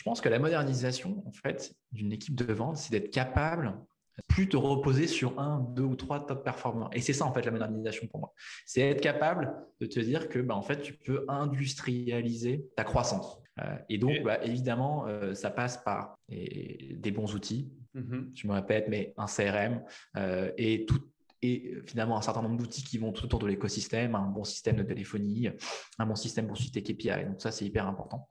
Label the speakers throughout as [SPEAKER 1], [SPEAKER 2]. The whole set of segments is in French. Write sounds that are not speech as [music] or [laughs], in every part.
[SPEAKER 1] Je pense que la modernisation, en fait, d'une équipe de vente, c'est d'être capable plus te reposer sur un, deux ou trois top performants. Et c'est ça, en fait, la modernisation pour moi. C'est être capable de te dire que, bah, en fait, tu peux industrialiser ta croissance. Euh, et donc, bah, évidemment, euh, ça passe par des bons outils. Mm-hmm. Je me répète, mais un CRM euh, et tout, et finalement un certain nombre d'outils qui vont tout autour de l'écosystème, un bon système de téléphonie, un bon système pour suivre tes KPI. Donc ça, c'est hyper important.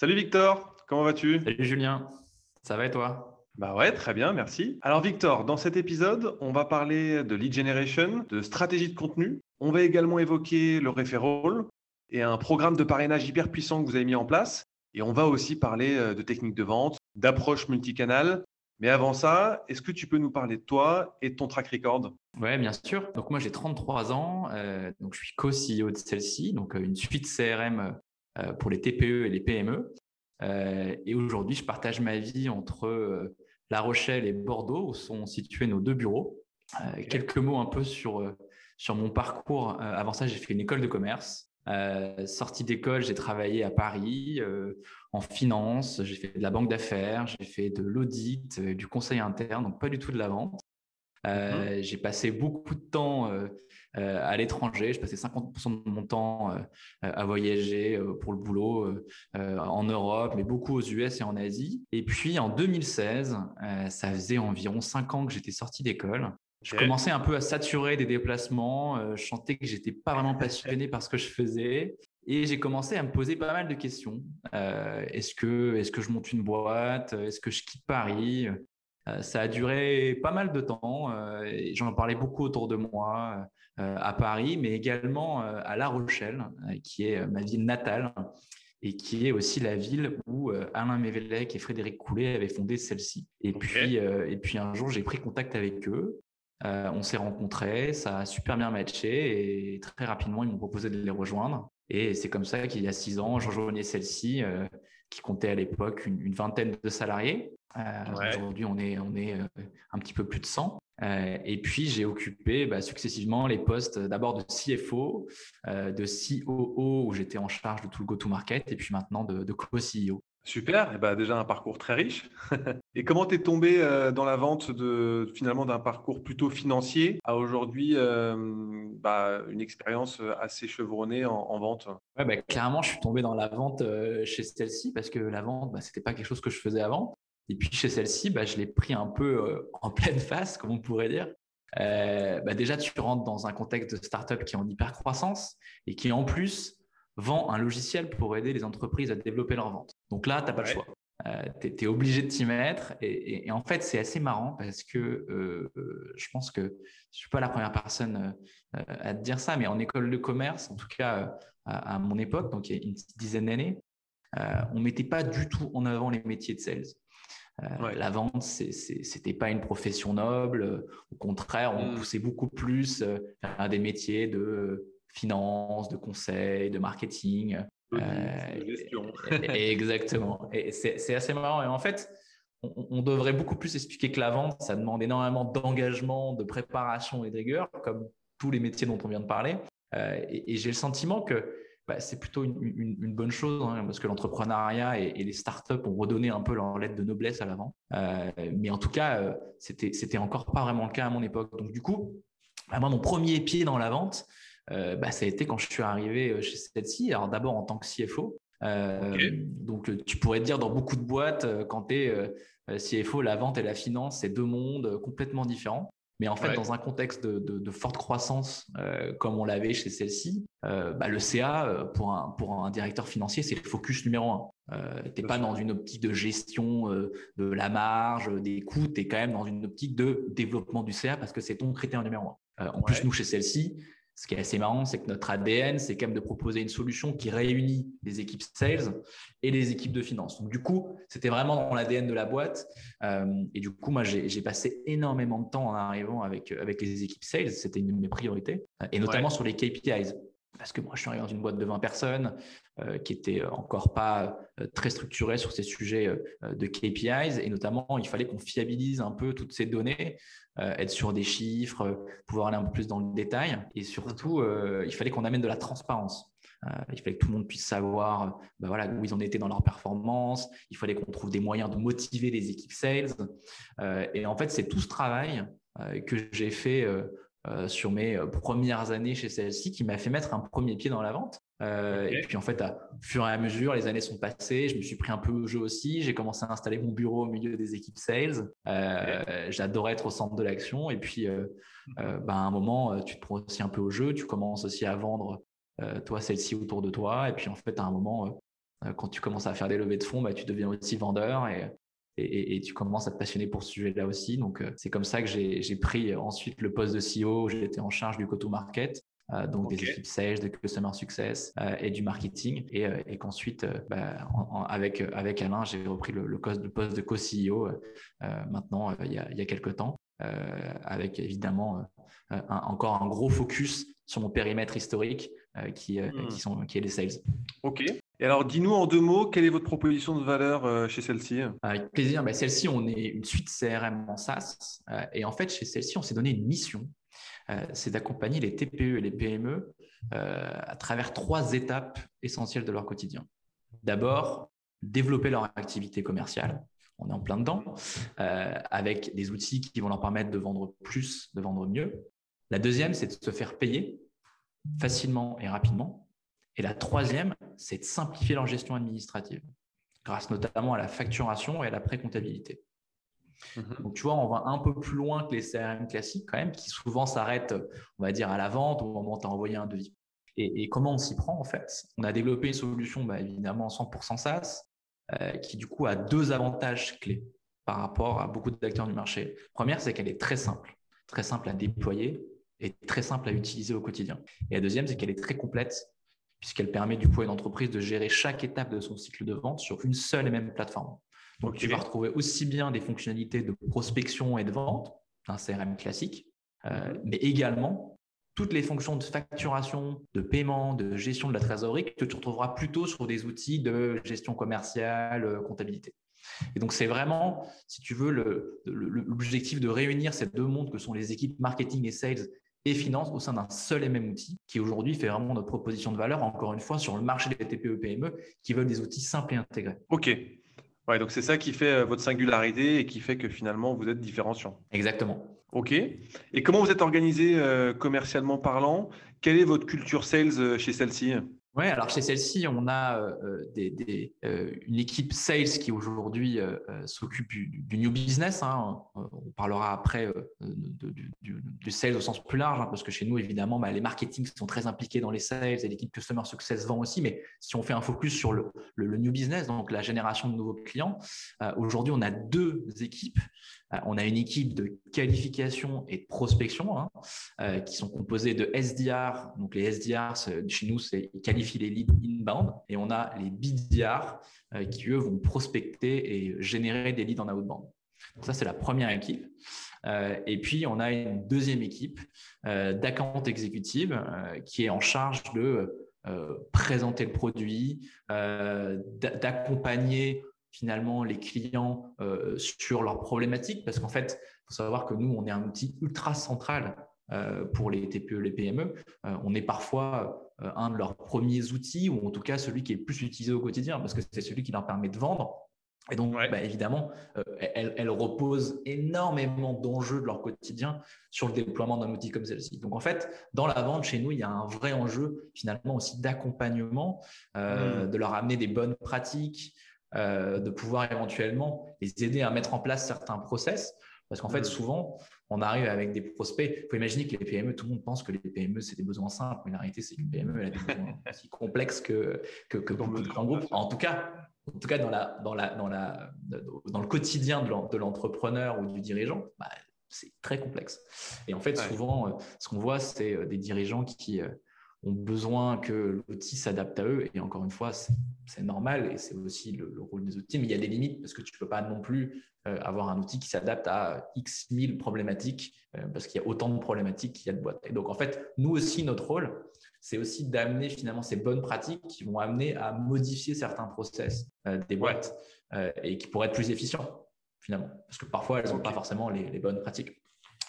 [SPEAKER 2] Salut Victor, comment vas-tu?
[SPEAKER 1] Salut Julien, ça va et toi?
[SPEAKER 2] Bah ouais, très bien, merci. Alors Victor, dans cet épisode, on va parler de lead generation, de stratégie de contenu. On va également évoquer le referral et un programme de parrainage hyper puissant que vous avez mis en place. Et on va aussi parler euh, de techniques de vente, d'approche multicanal. Mais avant ça, est-ce que tu peux nous parler de toi et de ton track record?
[SPEAKER 1] Oui, bien sûr. Donc moi, j'ai 33 ans. Euh, donc je suis co-CEO de celle-ci, donc euh, une suite CRM pour les TPE et les PME. Euh, et aujourd'hui, je partage ma vie entre euh, La Rochelle et Bordeaux, où sont situés nos deux bureaux. Quelques mots un peu sur, sur mon parcours. avant ça, j'ai fait une école de commerce. Euh, sortie d'école, j'ai travaillé à Paris en finance, j'ai fait de la banque d'affaires, j'ai fait de l'audit, du conseil interne, donc pas du tout de la vente. Euh, j'ai passé beaucoup de temps euh, euh, à l'étranger. Je passais 50% de mon temps à voyager pour le boulot en Europe, mais beaucoup aux US et en Asie. Et puis en 2016, ça faisait environ 5 ans que j'étais sorti d'école. Je commençais un peu à saturer des déplacements. je sentais que j'étais pas vraiment passionné par ce que je faisais. Et j'ai commencé à me poser pas mal de questions. est-ce que, est-ce que je monte une boîte? Est-ce que je quitte Paris? Ça a duré pas mal de temps. Euh, j'en parlais beaucoup autour de moi euh, à Paris, mais également à La Rochelle, qui est ma ville natale et qui est aussi la ville où Alain Mévélec et Frédéric Coulet avaient fondé celle-ci. Et, puis, et puis un jour, j'ai pris contact avec eux. on s'est rencontrés, ça a super bien matché et très rapidement, ils m'ont proposé de les rejoindre. Et c'est comme ça qu'il y a six ans, je rejoignais celle-ci, qui comptait à l'époque une, vingtaine de salariés. Euh, aujourd'hui, on est, on est euh, un petit peu plus de 100. Euh, et puis, j'ai occupé bah, successivement les postes d'abord de CFO, de COO, où j'étais en charge de tout le go-to-market, et puis maintenant de, de co-CEO.
[SPEAKER 2] Super, et bah déjà un parcours très riche. [laughs] et comment tu es tombé dans la vente de finalement d'un parcours plutôt financier à aujourd'hui bah, une expérience assez chevronnée en, vente?
[SPEAKER 1] Ouais, bah, Clairement, je suis tombé dans la vente chez celle-ci parce que la vente, bah, ce n'était pas quelque chose que je faisais avant. Et puis chez celle-ci, bah, je l'ai pris un peu euh, en [laughs] pleine face, comme on pourrait dire. Euh, bah, déjà, tu rentres dans un contexte de startup qui est en hyper croissance et qui en plus vend un logiciel pour aider les entreprises à développer leur vente. Donc là, tu n'as pas le choix. Euh, tu es, obligé de t'y mettre. Et, en fait, c'est assez marrant parce que je pense que je ne suis pas la première personne à te dire ça, mais en école de commerce, en tout cas à, à mon époque, donc il y a une dizaine d'années, on ne mettait pas du tout en avant les métiers de sales. Euh, la vente, c'était pas une profession noble. Au contraire, on mm. poussait beaucoup plus euh, à des métiers de finance, de conseil, de marketing.
[SPEAKER 2] Euh, gestion.
[SPEAKER 1] exactement. [laughs] Et c'est assez marrant. Et en fait, on, devrait beaucoup plus expliquer que la vente, ça demande énormément d'engagement, de préparation et de rigueur, comme tous les métiers dont on vient de parler. et, j'ai le sentiment que bah, c'est plutôt une, bonne chose hein, parce que l'entrepreneuriat et, les startups ont redonné un peu leur lettre de noblesse à l'avant. mais en tout cas, c'était c'était encore pas vraiment le cas à mon époque. Donc du coup, bah, moi, mon premier pied dans la vente, bah, ça a été quand je suis arrivé chez celle-ci. Alors d'abord en tant que CFO. Donc tu pourrais te dire dans beaucoup de boîtes, quand tu es CFO, la vente et la finance, c'est deux mondes complètement différents. Mais en fait, dans un contexte de, forte croissance euh, comme on l'avait chez celle-ci, euh, bah, le CA, euh, pour un, pour un directeur financier, c'est le focus numéro un. tu n'es pas dans une optique de gestion de la marge, des coûts, tu es quand même dans une optique de développement du CA parce que c'est ton critère numéro un. en plus, nous, chez celle-ci, ce qui est assez marrant, c'est que notre ADN, c'est quand même de proposer une solution qui réunit les équipes sales et les équipes de finance. Donc, du coup, c'était vraiment dans l'ADN de la boîte. Euh, et du coup, moi, j'ai passé énormément de temps en arrivant avec, avec les équipes sales. C'était une de mes priorités, et notamment sur les KPIs parce que moi, je suis arrivé dans une boîte de 20 personnes euh, qui était encore pas euh, très structurée sur ces sujets euh, de KPIs. Et notamment, il fallait qu'on fiabilise un peu toutes ces données, être sur des chiffres, pouvoir aller un peu plus dans le détail. Et surtout, il fallait qu'on amène de la transparence. il fallait que tout le monde puisse savoir bah voilà, où ils en étaient dans leur performance. Il fallait qu'on trouve des moyens de motiver les équipes sales. et en fait, c'est tout ce travail que j'ai fait euh, sur mes euh, premières années chez celle-ci qui m'a fait mettre un premier pied dans la vente. Euh, et puis en fait, à fur et à mesure, les années sont passées, je me suis pris un peu au jeu aussi. J'ai commencé à installer mon bureau au milieu des équipes sales. J'adorais être au centre de l'action. Et puis, bah, à un moment, tu te prends aussi un peu au jeu. Tu commences aussi à vendre toi celle-ci autour de toi. Et puis en fait, à un moment, quand tu commences à faire des levées de fonds, bah, tu deviens aussi vendeur. Et, et, tu commences à te passionner pour ce sujet-là aussi. Donc, euh, c'est comme ça que j'ai pris ensuite le poste de CEO. J'étais en charge du go-to-market. Euh, donc des équipes sales, de customer success euh, et du marketing, et, qu'ensuite, bah, avec avec Alain, j'ai repris le, le, poste de co-CEO maintenant il y, a, il y a quelques temps, avec évidemment encore un gros focus sur mon périmètre historique qui, hmm. qui, sont, qui est les sales.
[SPEAKER 2] Ok. Et alors, dis-nous en deux mots, quelle est votre proposition de valeur euh, chez celle-ci?
[SPEAKER 1] Avec plaisir. Bah, celle-ci, on est une suite CRM en SaaS. Euh, et en fait, chez celle-ci, on s'est donné une mission. Euh, c'est d'accompagner les TPE et les PME à travers trois étapes essentielles de leur quotidien. D'abord, développer leur activité commerciale. On est en plein dedans, avec des outils qui vont leur permettre de vendre plus, de vendre mieux. La deuxième, c'est de se faire payer facilement et rapidement. Et la troisième, c'est de simplifier leur gestion administrative, grâce notamment à la facturation et à la pré-comptabilité. Mhm. Donc, tu vois, on va un peu plus loin que les CRM classiques quand même, qui souvent s'arrêtent, on va dire, à la vente au moment où tu as envoyé un devis. Et, comment on s'y prend en fait? On a développé une solution, bah, évidemment, 100% SaaS, euh, qui du coup a deux avantages clés par rapport à beaucoup d'acteurs du marché. Première, c'est qu'elle est très simple, très simple à déployer et très simple à utiliser au quotidien. Et la deuxième, c'est qu'elle est très complète puisqu'elle permet du coup à une entreprise de gérer chaque étape de son cycle de vente sur une seule et même plateforme. Donc, tu vas retrouver aussi bien des fonctionnalités de prospection et de vente, un CRM classique, euh, mhm. mais également toutes les fonctions de facturation, de paiement, de gestion de la trésorerie que tu retrouveras plutôt sur des outils de gestion commerciale, euh, comptabilité. Et donc, c'est vraiment, si tu veux, l'objectif de réunir ces deux mondes que sont les équipes marketing et sales et finance au sein d'un seul et même outil qui aujourd'hui fait vraiment notre proposition de valeur, encore une fois, sur le marché des TPE-PME qui veulent des outils simples et intégrés.
[SPEAKER 2] OK. Ouais, donc c'est ça qui fait euh, votre singularité et qui fait que finalement vous êtes différenciant.
[SPEAKER 1] Exactement.
[SPEAKER 2] OK. Et comment vous êtes organisé euh, commercialement parlant? Quelle est votre culture sales euh, chez celle-ci
[SPEAKER 1] oui, alors chez celle-ci, on a euh, des, euh, une équipe sales qui aujourd'hui euh, s'occupe du, new business. Hein. On parlera après du, sales au sens plus large, hein, parce que chez nous, évidemment, bah, les marketing sont très impliqués dans les sales et l'équipe Customer Success vend aussi. Mais si on fait un focus sur le, new business, donc la génération de nouveaux clients, aujourd'hui, on a deux équipes euh, on a une équipe de qualification et de prospection hein, euh, qui sont composées de SDR. Donc les SDR, chez nous, c'est qualifient les leads inbound. Et on a les BDR euh, qui, eux, vont prospecter et générer des leads en outbound. Donc ça, c'est la première équipe. et puis, on a une deuxième équipe d'account exécutive qui est en charge de présenter le produit, d'accompagner finalement les clients euh, sur leurs problématiques, parce qu'en fait, il faut savoir que nous, on est un outil ultra central euh, pour les TPE, les PME. Euh, on est parfois un de leurs premiers outils, ou en tout cas celui qui est le plus utilisé au quotidien, parce que c'est celui qui leur permet de vendre. Et donc, bah, évidemment, elles, reposent énormément d'enjeux de leur quotidien sur le déploiement d'un outil comme celle-ci. Donc, en fait, dans la vente, chez nous, il y a un vrai enjeu finalement aussi d'accompagnement, mmh. de leur amener des bonnes pratiques, de pouvoir éventuellement les aider à mettre en place certains process. Parce qu'en fait, mmh. souvent, on arrive avec des prospects. Il faut imaginer que les PME, tout le monde pense que les PME, c'est des besoins simples. Mais la réalité, c'est qu'une PME, elle a des besoins aussi complexes que, que, que beaucoup de grands groupes. En tout cas, en tout cas dans, la, dans, la, dans, la, dans le quotidien de l'entrepreneur ou du dirigeant, bah, c'est très complexe. Et en fait, souvent, euh, ce qu'on voit, c'est euh, des dirigeants qui euh, ont besoin que l'outil s'adapte à eux. Et encore une fois, c'est normal et c'est aussi le, rôle des outils. Mais il y a des limites parce que tu ne peux pas non plus avoir un outil qui s'adapte à X mille problématiques parce qu'il y a autant de problématiques qu'il y a de boîtes. Et donc, en fait, nous aussi, notre rôle, c'est aussi d'amener finalement ces bonnes pratiques qui vont amener à modifier certains process euh, des boîtes euh, et qui pourraient être plus efficients finalement, parce que parfois elles n'ont pas forcément les, bonnes pratiques.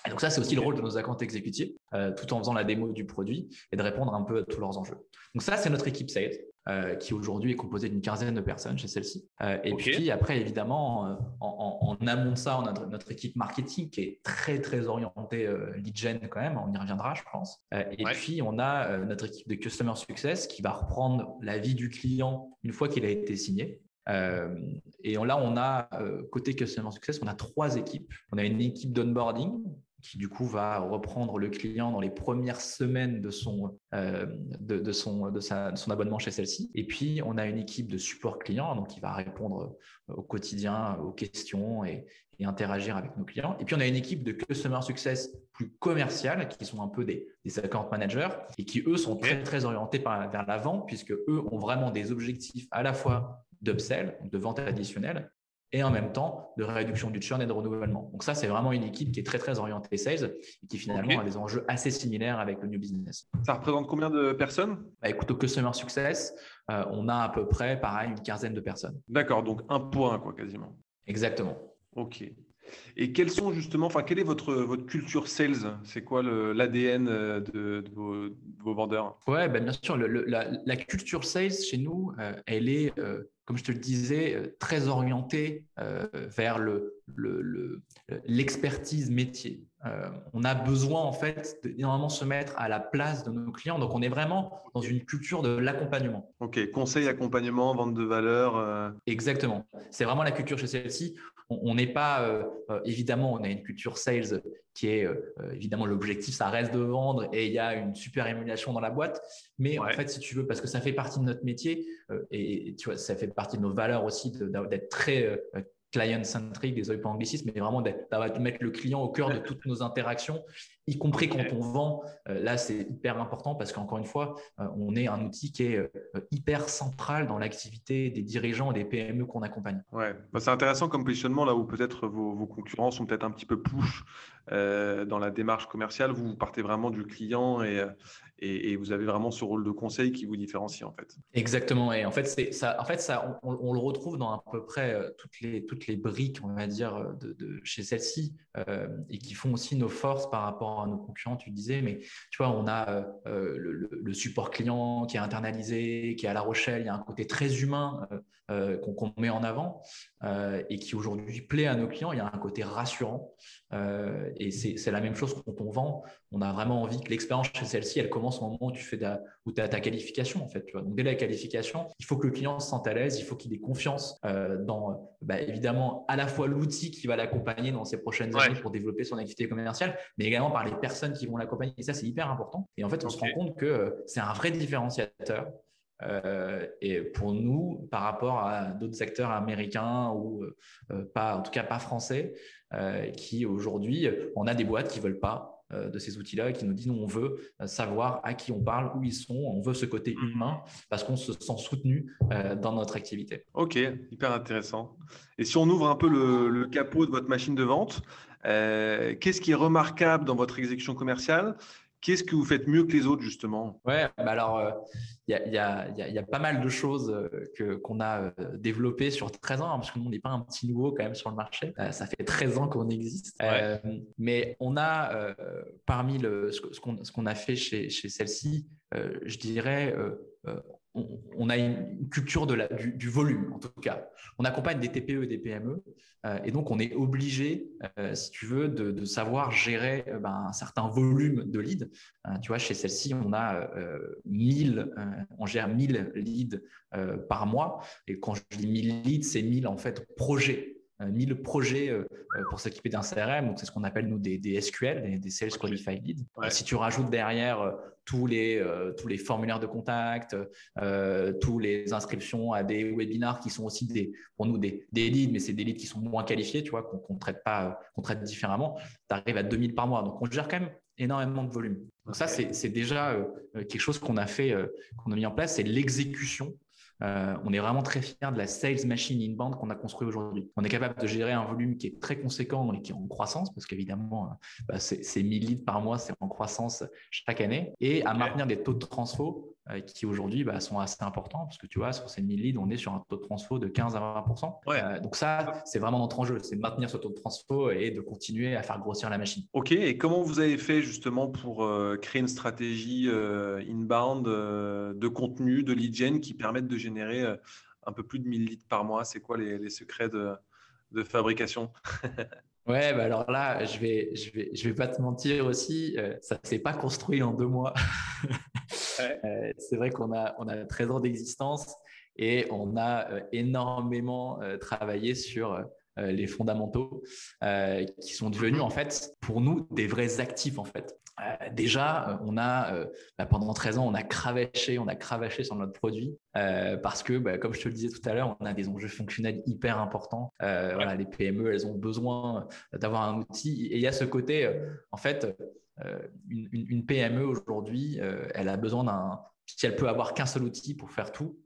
[SPEAKER 1] Et donc ça, c'est aussi le rôle de nos accounts exécutifs, euh, tout en faisant la démo du produit et de répondre un peu à tous leurs enjeux. Donc ça, c'est notre équipe sales. Euh, qui aujourd'hui est composé d'une quinzaine de personnes chez celle-ci. Euh, et puis après, évidemment, en, amont de ça, on a notre, équipe marketing qui est très très orientée lead gen quand même. On y reviendra, je pense. et puis on a notre équipe de customer success qui va reprendre la vie du client une fois qu'il a été signé. et là, on a côté customer success, on a trois équipes. On a une équipe d'onboarding qui du coup va reprendre le client dans les premières semaines de son, euh, de, son, de, son abonnement chez celle-ci. Et puis, on a une équipe de support client, donc qui va répondre au quotidien aux questions et, interagir avec nos clients. Et puis, on a une équipe de customer success plus commerciale, qui sont un peu des, des account managers et qui, eux, sont très, très orientés par, vers la vente, puisque eux ont vraiment des objectifs à la fois d'upsell, de vente additionnelle, et en même temps de réduction du churn et de renouvellement. Donc ça, c'est vraiment une équipe qui est très, très orientée sales et qui finalement a des enjeux assez similaires avec le new business.
[SPEAKER 2] Ça représente combien de personnes?
[SPEAKER 1] Bah, Écoute, au Customer Success, euh, on a à peu près, pareil, une quinzaine de personnes.
[SPEAKER 2] D'accord, donc un pour un, quoi, quasiment.
[SPEAKER 1] Exactement.
[SPEAKER 2] OK. Et quels sont justement, enfin, quelle est votre, votre culture sales? C'est quoi l'ADN euh, de, vos, vendeurs?
[SPEAKER 1] Ouais, ben bien sûr, la, culture sales chez nous, euh, elle est comme je te le disais, euh, très orienté euh, vers l'expertise le, métier. Euh, on a besoin en fait d'énormément se mettre à la place de nos clients. Donc on est vraiment dans une culture de l'accompagnement.
[SPEAKER 2] Ok, conseil, accompagnement, vente de valeur.
[SPEAKER 1] Exactement. C'est vraiment la culture chez celle-ci on n'est pas, euh, euh, évidemment, on a une culture sales qui est, euh, évidemment, l'objectif, ça reste de vendre et il y a une super émulation dans la boîte. Mais en fait, si tu veux, parce que ça fait partie de notre métier et, tu vois, ça fait partie de nos valeurs aussi d'être très client-centric, désolé pour l'anglicisme, mais vraiment de mettre le client au cœur de toutes nos interactions, y compris quand on vend. Euh, là, c'est hyper important parce qu'encore une fois, euh, on est un outil qui est euh, hyper central dans l'activité des dirigeants et des PME qu'on accompagne.
[SPEAKER 2] Ouais, bah, c'est intéressant comme positionnement là où peut-être vos, concurrents sont peut-être un petit peu push dans la démarche commerciale. Vous, vous partez vraiment du client et, et, vous avez vraiment ce rôle de conseil qui vous différencie en fait.
[SPEAKER 1] Exactement. Et en fait, c'est ça. En fait, ça, on, le retrouve dans à peu près euh, toutes les toutes les briques, on va dire, de, chez celle-ci, euh, et qui font aussi nos forces par rapport à nos concurrents. Tu disais, mais tu vois, on a euh, le, support client qui est internalisé, qui est à La Rochelle. Il y a un côté très humain qu'on met en avant et qui aujourd'hui plaît à nos clients. Il y a un côté rassurant. et c'est la même chose quand on vend. On a vraiment envie que l'expérience chez celle-ci, elle commence au moment où tu fais ta, où as ta qualification en fait. Tu vois. Donc dès la qualification, il faut que le client se sente à l'aise, il faut qu'il ait confiance euh, dans bah, évidemment à la fois l'outil qui va l'accompagner dans ses prochaines années pour développer son activité commerciale, mais également par les personnes qui vont l'accompagner. Et ça, c'est hyper important. Et en fait, on se rend compte que euh, c'est un vrai différenciateur. Euh, et pour nous, par rapport à d'autres acteurs américains ou pas, en tout cas pas français, qui aujourd'hui, on a des boîtes qui veulent pas de ces outils-là qui nous disent nous, on veut euh, savoir à qui on parle, où ils sont, on veut ce côté mm. humain parce qu'on se sent soutenu euh, dans notre activité.
[SPEAKER 2] Ok, hyper intéressant. Et si on ouvre un peu le, capot de votre machine de vente, qu'est-ce qui est remarquable dans votre exécution commerciale? Qu'est-ce que vous faites mieux que les autres, justement?
[SPEAKER 1] Ouais, bah alors, il y, a, pas mal de choses que, qu'on a développées sur 13 ans, hein, parce que nous, on n'est pas un petit nouveau quand même sur le marché. ça fait 13 ans qu'on existe. mais on a, parmi le, ce, qu'on, ce qu'on a fait chez, chez celle-ci, je dirais, on, a une culture du, volume, en tout cas. On accompagne des TPE et des PME, euh, et donc on est obligé, euh, si tu veux, de, savoir gérer euh, ben, un certain volume de leads. tu vois, chez celle-ci, on a 1000, on gère 1000 leads par mois, et quand je dis 1000 leads, c'est 1000 en fait projets 1000 projets pour s'équiper d'un CRM. Donc, c'est ce qu'on appelle, nous, des, SQL, des, Sales Qualified Leads. Si tu rajoutes derrière tous les, euh, tous les formulaires de contact, euh, tous les inscriptions à des webinars qui sont aussi des, pour nous des, des leads, mais c'est des leads qui sont moins qualifiés, tu vois, qu'on traite pas, qu'on traite différemment. Tu arrives à 2000 par mois. Donc, on gère quand même énormément de volume. Donc, ça, c'est déjà euh, quelque chose qu'on a fait, qu'on a mis en place, c'est l'exécution euh, on est vraiment très fiers de la sales machine inbound qu'on a construit aujourd'hui. On est capable de gérer un volume qui est très conséquent et qui est en croissance, parce qu'évidemment, euh, bah, c'est 1000 leads par mois, c'est en croissance chaque année, et à maintenir des taux de transfo qui aujourd'hui bah, sont assez importants, parce que tu vois, sur ces 1000 leads, on est sur un taux de transfo de 15 à 20 Donc ça, c'est vraiment notre enjeu, c'est de maintenir ce taux de transfo et de continuer à faire grossir la machine.
[SPEAKER 2] Ok, et comment vous avez fait justement pour créer une stratégie inbound de contenu, de lead gen qui permette de générer euh, un peu plus de 1000 litres par mois? C'est quoi les, secrets de, fabrication? [laughs]
[SPEAKER 1] Ouais, bah alors là, je vais, je vais, je vais pas te mentir aussi, euh, ça ne s'est pas construit en deux mois. [laughs] Euh, c'est vrai qu'on a, on a 13 ans d'existence et on a énormément travaillé sur les fondamentaux qui sont devenus en fait pour nous des vrais actifs en fait. Euh, déjà, euh, on a euh, bah, pendant 13 ans, on a cravaché, on a cravaché sur notre produit parce que, bah, comme je te le disais tout à l'heure, on a des enjeux fonctionnels hyper importants. les PME, elles ont besoin d'avoir un outil. Et il y a ce côté, en fait, une, PME aujourd'hui, elle a besoin d'un. Si elle peut avoir qu'un seul outil pour faire tout,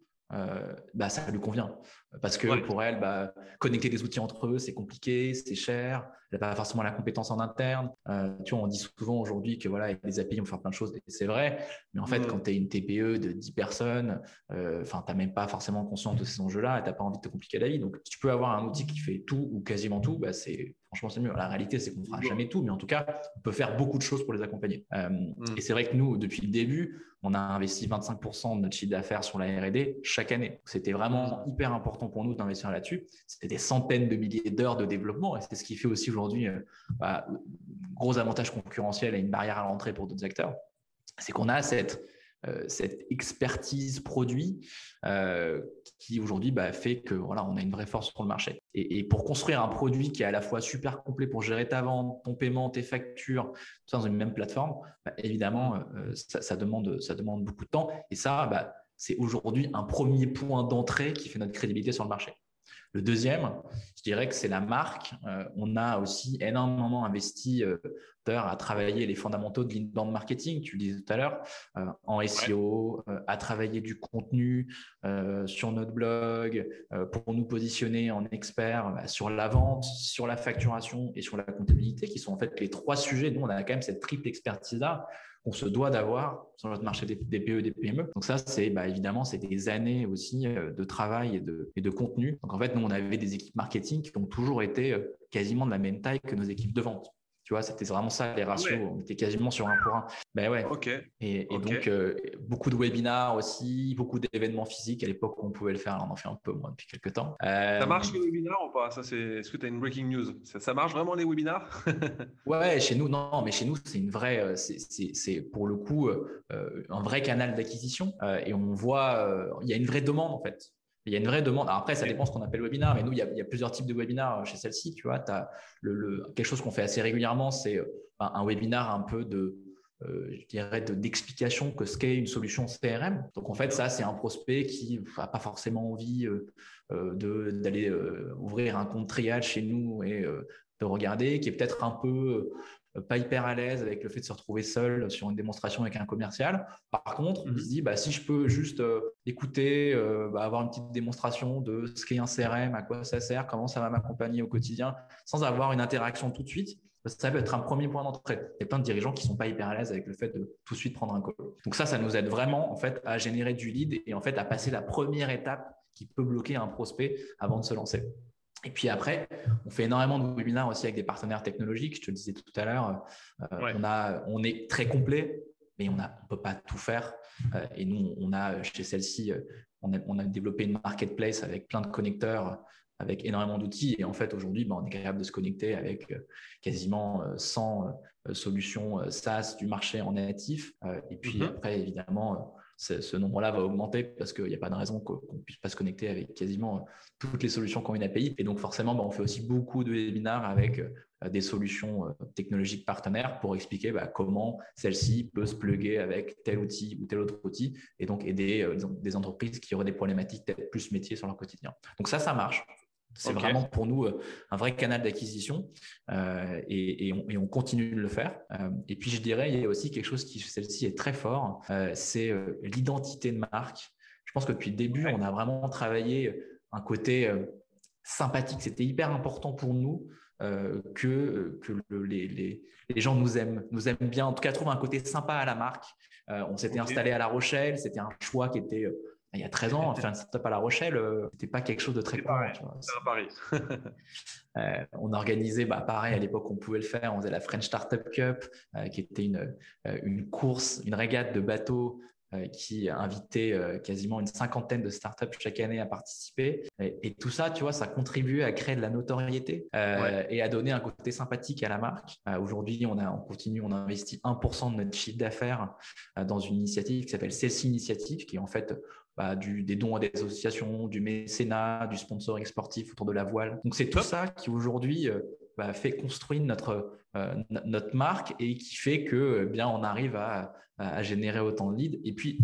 [SPEAKER 1] bah, ça lui convient. Parce que pour elle, bah, connecter des outils entre eux, c'est compliqué, c'est cher, elle n'a pas forcément la compétence en interne. Euh, tu vois, on dit souvent aujourd'hui que voilà, les API, on peut faire plein de choses, et c'est vrai. Mais en fait, mm. quand tu es une TPE de 10 personnes, euh, enfin, tu n'as même pas forcément conscience de ces enjeux-là et tu n'as pas envie de te compliquer la vie. Donc, si tu peux avoir un outil qui fait tout ou quasiment tout, bah, c'est franchement, c'est mieux. La réalité, c'est qu'on ne fera jamais tout, mais en tout cas, on peut faire beaucoup de choses pour les accompagner. Euh, mm. Et c'est vrai que nous, depuis le début, on a investi 25% de notre chiffre d'affaires sur la R&D chaque année. C'était vraiment hyper important pour nous d'investir là-dessus. C'était des centaines de milliers d'heures de développement et c'est ce qui fait aussi aujourd'hui un euh, bah, gros avantage concurrentiel et une barrière à l'entrée pour d'autres acteurs. C'est qu'on a cette cette expertise produit euh, qui aujourd'hui bah, fait que voilà, on a une vraie force sur le marché. Et, pour construire un produit qui est à la fois super complet pour gérer ta vente, ton paiement, tes factures, tout dans une même plateforme, bah, évidemment, euh, ça, demande, ça demande beaucoup de temps. Et ça, bah, c'est aujourd'hui un premier point d'entrée qui fait notre crédibilité sur le marché. Le deuxième, je dirais que c'est la marque. Euh, on a aussi énormément investi euh, à travailler les fondamentaux de l'inbound marketing, tu le disais tout à l'heure, euh, en SEO, à travailler du contenu sur notre blog pour nous positionner en expert bah, sur la vente, sur la facturation et sur la comptabilité, qui sont en fait les trois sujets. Nous, on a quand même cette triple expertise-là qu'on se doit d'avoir sur notre marché des, PE et des PME. Donc ça, c'est bah, évidemment, c'est des années aussi euh, de travail et de, et de contenu. Donc en fait, nous, on avait des équipes marketing qui ont toujours été euh, quasiment de la même taille que nos équipes de vente. Tu vois, c'était vraiment ça les ratios. On était quasiment sur un pour un. Ben ouais.
[SPEAKER 2] Ok.
[SPEAKER 1] Et, donc euh, beaucoup de webinars aussi, beaucoup d'événements physiques. À l'époque, on pouvait le faire. on en fait un peu moins depuis quelques temps.
[SPEAKER 2] Euh, ça marche les webinars ou pas? Ça c'est. Est-ce que tu as une breaking news? Ça, marche vraiment les webinars? [laughs]
[SPEAKER 1] Ouais, chez nous non, mais chez nous c'est une vraie. Euh, c'est pour le coup un vrai canal d'acquisition et on voit il y a une vraie demande en fait. Il y a une vraie demande. après, ça dépend ce qu'on appelle webinar, mais nous, il y, a, plusieurs types de webinars chez celle-ci. Tu vois, tu as le, quelque chose qu'on fait assez régulièrement, c'est euh, un, webinar un peu de, euh, je dirais, d'explication que ce qu'est une solution CRM. Donc, en fait, ça, c'est un prospect qui n'a pas forcément envie euh, d'aller ouvrir un compte trial chez nous et de regarder, qui est peut-être un peu pas hyper à l'aise avec le fait de se retrouver seul sur une démonstration avec un commercial. Par contre, il se dit, bah, si je peux juste euh, écouter, euh, bah, avoir une petite démonstration de ce qu'est un CRM, à quoi ça sert, comment ça va m'accompagner au quotidien, sans avoir une interaction tout de suite, ça peut être un premier point d'entrée. Il y a plein de dirigeants qui sont pas hyper à l'aise avec le fait de tout de suite prendre un call. Donc ça, ça nous aide vraiment en fait à générer du lead et en fait à passer la première étape qui peut bloquer un prospect avant de se lancer. Et puis après, on fait énormément de webinaires aussi avec des partenaires technologiques. Je te le disais tout à l'heure, euh, on, a, on est très complet, mais on ne peut pas tout faire. Euh, et nous, on a chez celle-ci, euh, on a, on a, développé une marketplace avec plein de connecteurs, avec énormément d'outils. Et en fait, aujourd'hui, ben, on est capable de se connecter avec quasiment 100 solutions SaaS du marché en natif. Et puis mm-hmm. après, évidemment, ce nombre-là va augmenter parce qu'il n'y a pas de raison qu'on ne puisse pas se connecter avec quasiment euh, toutes les solutions qu'on ont une API. Et donc, forcément, bah, on fait aussi beaucoup de webinaires avec euh, des solutions euh, technologiques partenaires pour expliquer bah, comment celle-ci peut se plugger avec tel outil ou tel autre outil et donc aider des entreprises qui auraient des problématiques peut-être plus métiers sur leur quotidien. Donc ça, ça marche. C'est vraiment pour nous euh, un vrai canal d'acquisition euh, et, on, continue de le faire. Euh, et puis je dirais, il y a aussi quelque chose qui, celle-ci, est très fort, c'est l'identité de marque. Je pense que depuis le début, on a vraiment travaillé un côté sympathique. C'était hyper important pour nous que, que les, les, les, gens nous aiment, nous aiment bien, en tout cas trouvent un côté sympa à la marque. on s'était installé à La Rochelle, c'était un choix qui était il y a 13 ans, faire une startup à La Rochelle, euh, c'était pas quelque chose de très.
[SPEAKER 2] C'est à Paris. [laughs]
[SPEAKER 1] euh, on organisait, bah, pareil, à l'époque, on pouvait le faire. On faisait la French Startup Cup, euh, qui était une, une course, une régate de bateaux qui invitait quasiment une cinquantaine de startups chaque année à participer. Et, tout ça, tu vois, ça contribuait à créer de la notoriété et à donner un côté sympathique à la marque. Aujourd'hui, on, a, on continue, on a investi 1% de notre chiffre d'affaires dans une initiative qui s'appelle Ceci Initiative, qui est en fait bah, du, des dons à des associations, du mécénat, du sponsoring sportif autour de la voile. Donc c'est tout ça qui aujourd'hui euh, bah, fait construire notre, euh, notre marque et qui fait que eh bien on arrive à, à, générer autant de leads. Et puis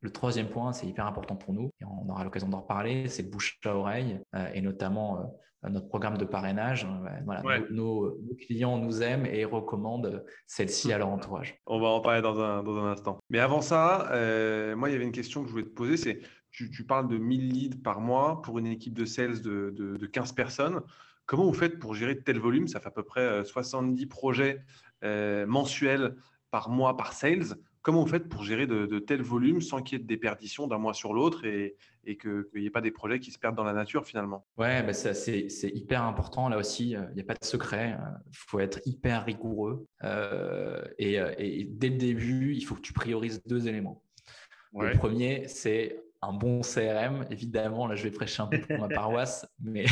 [SPEAKER 1] le troisième point, c'est hyper important pour nous, et on aura l'occasion d'en reparler, c'est le bouche à oreille, euh, et notamment notre programme de parrainage. Voilà, nos, clients nous aiment et recommandent celle-ci à leur entourage. [laughs]
[SPEAKER 2] On va en parler dans un, dans un instant. Mais avant ça, euh, moi, il y avait une question que je voulais te poser, c'est tu, tu, parles de 1000 leads par mois pour une équipe de sales de, de, de, 15 personnes. Comment vous faites pour gérer de tel volume? Ça fait à peu près 70 euh, projets euh, mensuels par mois par sales. Comment vous faites pour gérer de, tels volumes sans qu'il y ait de déperdition d'un mois sur l'autre et, et qu'il n'y ait pas des projets qui se perdent dans la nature finalement?
[SPEAKER 1] Ouais, bah c'est hyper important. Là aussi, euh, il n'y a pas de secret. Il euh, faut être hyper rigoureux. Euh, et, et, dès le début, il faut que tu priorises deux éléments. Le premier, c'est un bon CRM, évidemment, là je vais prêcher un peu pour ma paroisse, [laughs] mais,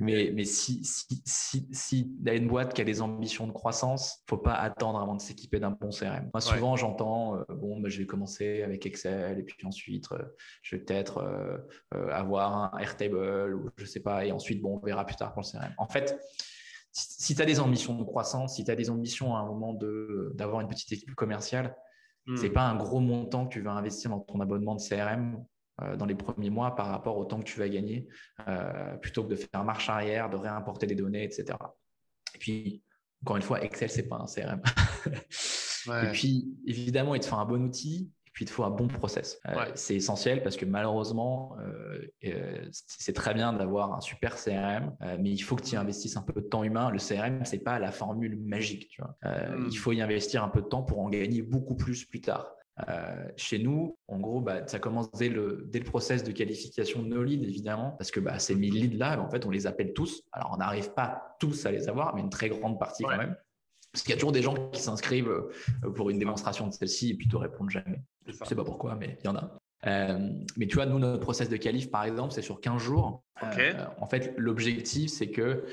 [SPEAKER 1] mais, mais si, si, si, si y a une boîte qui a des ambitions de croissance, faut pas attendre avant de s'équiper d'un bon CRM. Moi, souvent, j'entends, euh, bon, bah, je vais commencer avec Excel et puis ensuite, euh, je vais peut-être euh, avoir un Airtable ou je sais pas, et ensuite, bon, on verra plus tard pour le CRM. En fait, si tu as des ambitions de croissance, si tu as des ambitions à un moment d'avoir une petite équipe commerciale, ce C'est hmm. pas un gros montant que tu vas investir dans ton abonnement de CRM euh, dans les premiers mois par rapport au temps que tu vas gagner, euh, plutôt que de faire marche arrière, de réimporter des données, etc. Et puis, encore une fois, Excel, c'est pas un CRM. [laughs] Et puis, évidemment, il te faut un bon outil puis il te faut un bon process. Euh, c'est essentiel parce que malheureusement, euh, euh, c'est très bien d'avoir un super CRM, mais il faut que tu y investisses un peu de temps humain. Le CRM, c'est pas la formule magique. Tu vois. Hmm. Il faut y investir un peu de temps pour en gagner beaucoup plus plus tard. chez nous, en gros, bah, ça commence dès le, dès le process de qualification de nos leads, évidemment, parce que bah, ces 1000 leads-là, en fait, on les appelle tous. Alors, on n'arrive pas tous à les avoir, mais une très grande partie quand même. Parce qu'il y a toujours des gens qui s'inscrivent pour une démonstration de celle-ci et puis te répondent jamais. Je ne sais pas pourquoi, mais il y en a. Euh, mais tu vois, nous, notre process de qualif, par exemple, c'est sur 15 jours. Euh, en fait, l'objectif, c'est que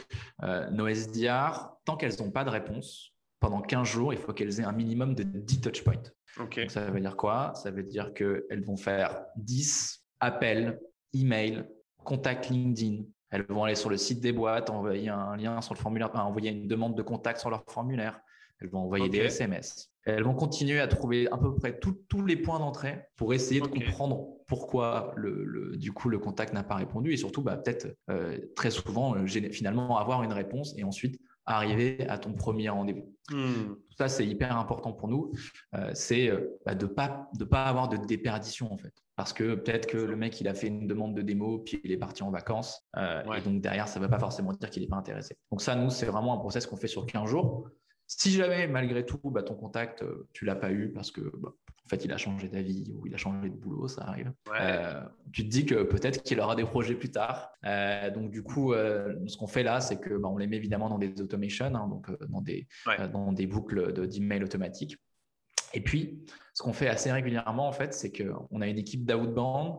[SPEAKER 1] nos SDR, tant qu'elles n'ont pas de réponse, pendant 15 jours, il faut qu'elles aient un minimum de 10 touchpoints. Donc, ça veut dire quoi? Ça veut dire qu'elles vont faire 10 appels, emails, contact LinkedIn, elles vont aller sur le site des boîtes, envoyer un lien sur le formulaire, envoyer une demande de contact sur leur formulaire. Elles vont envoyer des SMS. Elles vont continuer à trouver à peu près tous les points d'entrée pour essayer de comprendre pourquoi le, du coup le contact n'a pas répondu et surtout bah, peut-être euh, très souvent euh, finalement avoir une réponse et ensuite arriver à ton premier rendez-vous. Hmm. Ça, c'est hyper important pour nous. Euh, c'est bah, de ne pas, de pas avoir de déperdition, en fait. Parce que peut-être que le mec, il a fait une demande de démo, puis il est parti en vacances. Et donc, derrière, ça ne va pas forcément dire qu'il n'est pas intéressé. Donc, ça, nous, c'est vraiment un process qu'on fait sur 15 jours. Si jamais, malgré tout, bah, ton contact, tu l'as pas eu parce que bah, en fait, il a changé d'avis ou il a changé de boulot, ça arrive. Euh, tu te dis que peut-être qu'il aura des projets plus tard. Euh, donc, du coup, euh, ce qu'on fait là, c'est que bah, on les met évidemment dans des automations, hein, donc dans des, dans des boucles d'email automatiques. Et puis, ce qu'on fait assez régulièrement, en fait, c'est qu'on a une équipe d'outbound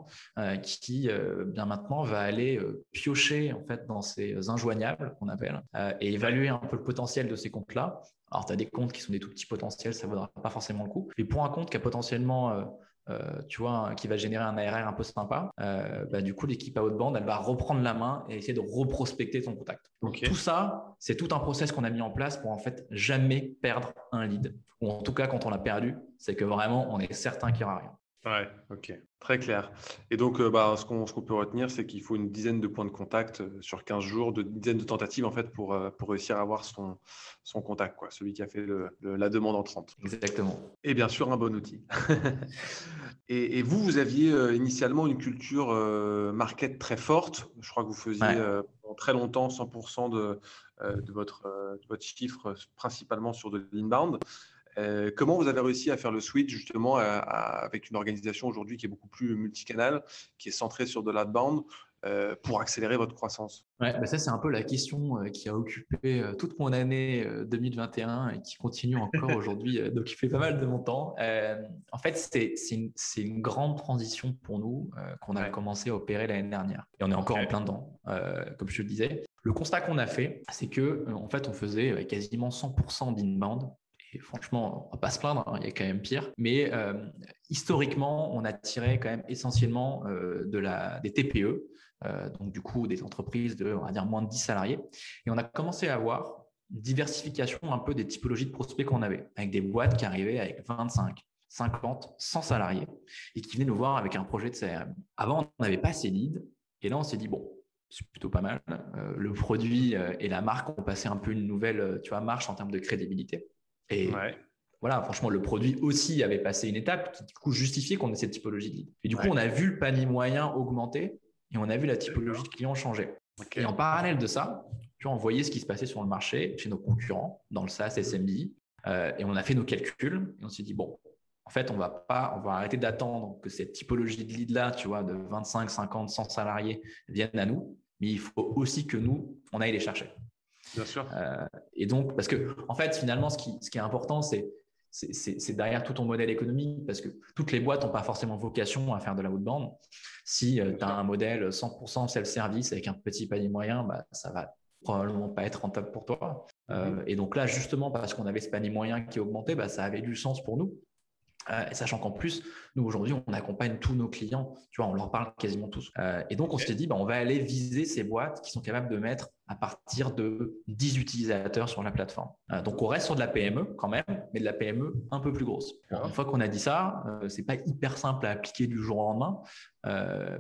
[SPEAKER 1] qui, bien maintenant, va aller piocher en fait dans ces injoignables qu'on appelle et évaluer un peu le potentiel de ces comptes-là alors, tu as des comptes qui sont des tout petits potentiels, ça ne vaudra pas forcément le coup. Et pour un compte qui a potentiellement, euh, tu vois, qui va générer un ARR un peu sympa, euh, bah, du coup, l'équipe à haute bande, elle va reprendre la main et essayer de reprospecter ton contact. Donc, tout ça, c'est tout un process qu'on a mis en place pour en fait jamais perdre un lead. Ou en tout cas, quand on l'a perdu, c'est que vraiment, on est certain qu'il n'y aura rien.
[SPEAKER 2] Ouais, ok, très clair. Et donc, euh, bah, ce qu'on peut retenir, c'est qu'il faut une dizaine de points de contact sur 15 jours, de dizaines de tentatives en fait pour, euh, pour réussir à avoir son, son contact, quoi, celui qui a fait la demande en 30.
[SPEAKER 1] Exactement.
[SPEAKER 2] Et bien sûr, un bon outil. [laughs] et, vous, vous aviez initialement une culture market très forte. Je crois que vous faisiez très longtemps 100% de, de, votre, de votre chiffre, principalement sur de l'inbound. Euh, comment vous avez réussi à faire le switch justement avec une organisation aujourd'hui qui est beaucoup plus multicanal, qui est centrée sur de l'outbound euh, pour accélérer votre croissance
[SPEAKER 1] ouais, bah Ça, c'est un peu la question euh, qui a occupé toute mon année 2021 et qui continue encore [laughs] aujourd'hui d'occuper pas mal de mon temps. en fait, c'est une, une, grande transition pour nous qu'on a commencé à opérer l'année dernière. Et on est encore en plein dedans, comme je le disais. Le constat qu'on a fait, c'est que en fait, on faisait quasiment 100% d'inbound et franchement, on va pas se plaindre, hein, il y a quand même pire. Mais euh, historiquement, on a tiré quand même essentiellement euh, de la, des TPE, euh, donc du coup des entreprises de, on va dire, moins de 10 salariés. Et on a commencé à avoir une diversification un peu des typologies de prospects qu'on avait, avec des boîtes qui arrivaient avec 25, 50, 100 salariés et qui venaient nous voir avec un projet de CRM. Avant, on n'avait pas ces leads. Et là, on s'est dit, bon, c'est plutôt pas mal. le produit et la marque ont passé un peu une nouvelle tu vois, marche en termes de crédibilité. Et voilà, franchement, le produit aussi avait passé une étape qui, du coup, justifiait qu'on ait cette typologie de lead. Et du coup, on a vu le panier moyen augmenter et on a vu la typologie de clients changer. Et en parallèle de ça, tu vois, on voyait ce qui se passait sur le marché chez nos concurrents dans le SaaS SMB euh, et on a fait nos calculs et on s'est dit, bon, en fait, on va pas, on va arrêter d'attendre que cette typologie de lead là, tu vois, de 25, 50, 100 salariés vienne à nous, mais il faut aussi que nous, on aille les chercher.
[SPEAKER 2] Bien sûr.
[SPEAKER 1] Euh, et donc, parce que, en fait, finalement, ce qui, ce qui est important, c'est c'est derrière tout ton modèle économique parce que toutes les boîtes n'ont pas forcément vocation à faire de la haute bande. Si euh, tu as un modèle 100% self-service avec un petit panier moyen, bah, ça va probablement pas être rentable pour toi. Euh, mm-hmm. et donc là, justement, parce qu'on avait ce panier moyen qui augmentait, bah, ça avait du sens pour nous. Euh, sachant qu'en plus, nous aujourd'hui, on accompagne tous nos clients, tu vois, on leur parle quasiment tous. Euh, et donc, on s'est dit, bah, on va aller viser ces boîtes qui sont capables de mettre à partir de 10 utilisateurs sur la plateforme. Euh, donc, on reste sur de la PME quand même, mais de la PME un peu plus grosse. une fois qu'on a dit ça, c'est pas hyper simple à appliquer du jour au lendemain,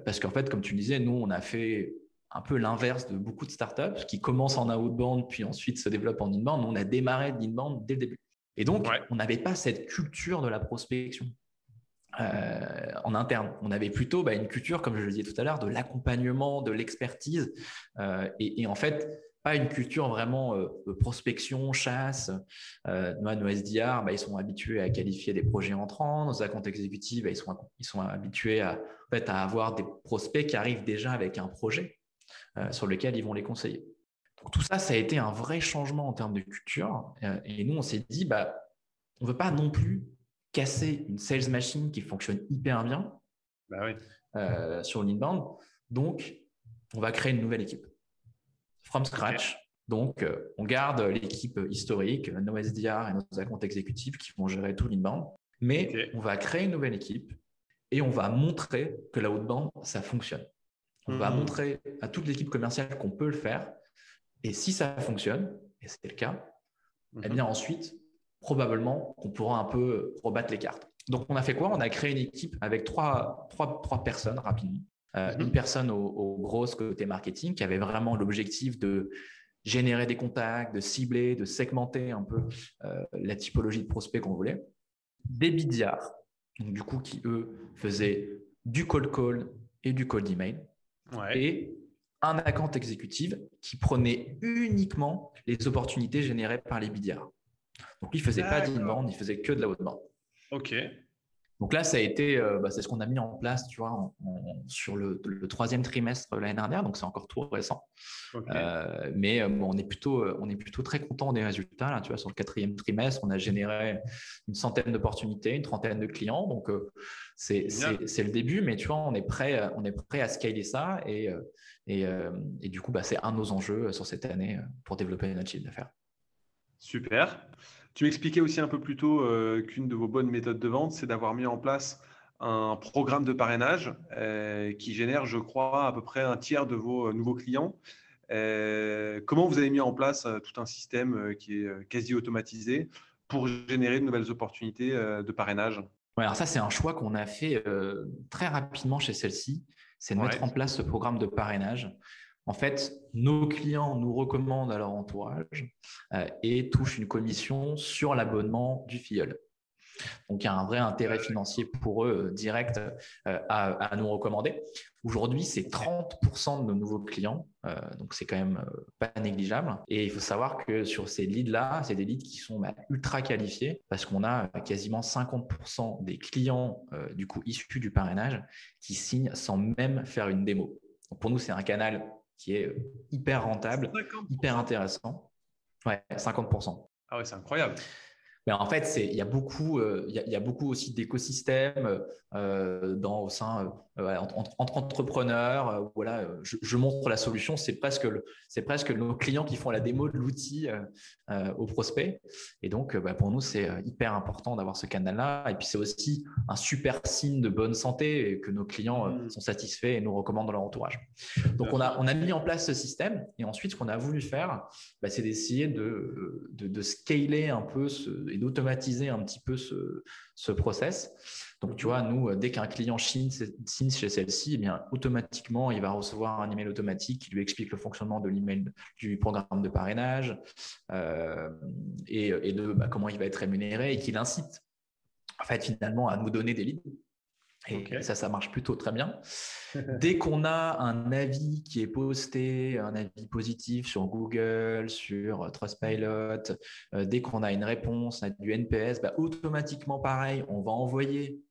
[SPEAKER 1] parce qu'en fait, comme tu le disais, nous, on a fait un peu l'inverse de beaucoup de startups qui commencent en outbound puis ensuite se développent en inbound. Nous, on a démarré de l'inbound dès le début. Et donc, on n'avait pas cette culture de la prospection euh, en interne. On avait plutôt bah, une culture, comme je le disais tout à l'heure, de l'accompagnement, de l'expertise. Euh, et, en fait, pas une culture vraiment euh, de prospection, chasse. nos SDR, bah, ils sont habitués à qualifier des projets entrants. Nos accounts exécutifs, bah, ils, sont, ils sont habitués à, fait, à avoir des prospects qui arrivent déjà avec un projet sur lequel ils vont les conseiller tout ça, ça a été un vrai changement en termes de culture. Euh, et nous, on s'est dit, bah, on ne veut pas non plus casser une sales machine qui fonctionne hyper bien
[SPEAKER 2] bah
[SPEAKER 1] euh, sur l'inbound. Donc, on va créer une nouvelle équipe from scratch. Donc, euh, on garde l'équipe historique, nos SDR et nos accounts exécutifs qui vont gérer tout l'inbound. Mais on va créer une nouvelle équipe et on va montrer que la haute ça fonctionne. On va mmh. montrer à toute l'équipe commerciale qu'on peut le faire et si ça fonctionne, et c'est le cas, eh mhm. bien ensuite, probablement qu'on pourra un peu rebattre les cartes. Donc, on a fait quoi? On a créé une équipe avec trois, trois, trois personnes rapidement. Euh, mhm. Une personne au, au gros côté marketing qui avait vraiment l'objectif de générer des contacts, de cibler, de segmenter un peu la typologie de prospects qu'on voulait. Des bidiards, donc du coup, qui eux faisaient du cold call et du cold email. Et un account exécutif qui prenait uniquement les opportunités générées par les bidiards. Donc, il ne faisait pas d'inbound, il faisait que de la haute-bande.
[SPEAKER 2] OK.
[SPEAKER 1] Donc là, ça a été, euh, bah, c'est ce qu'on a mis en place, tu vois, sur le, troisième trimestre l'année dernière, donc c'est encore tout récent. Euh, mais euh, on est plutôt, on est plutôt très content des résultats. Là, tu vois, sur le quatrième trimestre, on a généré une centaine d'opportunités, une trentaine de clients. Donc c'est le début, mais tu vois, on est prêt, on est prêt à scaler ça et, et, et du coup, bah, c'est un de nos enjeux sur cette année pour développer notre chiffre d'affaires.
[SPEAKER 2] Super. Tu m'expliquais aussi un peu plus tôt euh, qu'une de vos bonnes méthodes de vente, c'est d'avoir mis en place un programme de parrainage euh, qui génère, je crois, à peu près un tiers de vos euh, nouveaux clients. comment vous avez mis en place tout un système qui est quasi automatisé pour générer de nouvelles opportunités de parrainage?
[SPEAKER 1] Alors ça, c'est un choix qu'on a fait très rapidement chez celle-ci, c'est de mettre en place ce programme de parrainage. En fait, nos clients nous recommandent à leur entourage euh, et touchent une commission sur l'abonnement du filleul. Donc, il y a un vrai intérêt financier pour eux euh, direct euh, à, nous recommander. Aujourd'hui, c'est 30% de nos nouveaux clients, donc c'est quand même pas négligeable. Et il faut savoir que sur ces leads-là, c'est des leads qui sont bah, ultra qualifiés parce qu'on a quasiment 50% des clients du coup issus du parrainage qui signent sans même faire une démo. pour nous, c'est un canal qui est hyper rentable, hyper intéressant. Ouais, 50%.
[SPEAKER 2] Ah ouais, c'est incroyable.
[SPEAKER 1] Mais en fait, il y, a beaucoup, euh, il y, a beaucoup aussi d'écosystèmes euh, dans au sein euh, entre, entrepreneurs. voilà, je, montre la solution. C'est presque c'est presque nos clients qui font la démo de l'outil au prospect. Et donc, bah, pour nous, c'est hyper important d'avoir ce canal-là. Et puis, c'est aussi un super signe de bonne santé et que nos clients mmh. sont satisfaits et nous recommandent dans leur entourage. Donc, on a on a mis en place ce système. Et ensuite, ce qu'on a voulu faire, bah, c'est d'essayer de, de, de, scaler un peu ce, et d'automatiser un petit peu ce, ce process. Donc, tu vois, nous, dès qu'un client signe, chez celle-ci, eh bien, automatiquement, il va recevoir un email automatique qui lui explique le fonctionnement de l'email du programme de parrainage euh, et, de bah, comment il va être rémunéré et qu'il incite, en fait, finalement, à nous donner des leads. Et ça, ça marche plutôt très bien. [laughs] Dès qu'on a un avis qui est posté, un avis positif sur Google, sur Trustpilot, euh, dès qu'on a une réponse, on a du NPS, bah, automatiquement, pareil, on va envoyer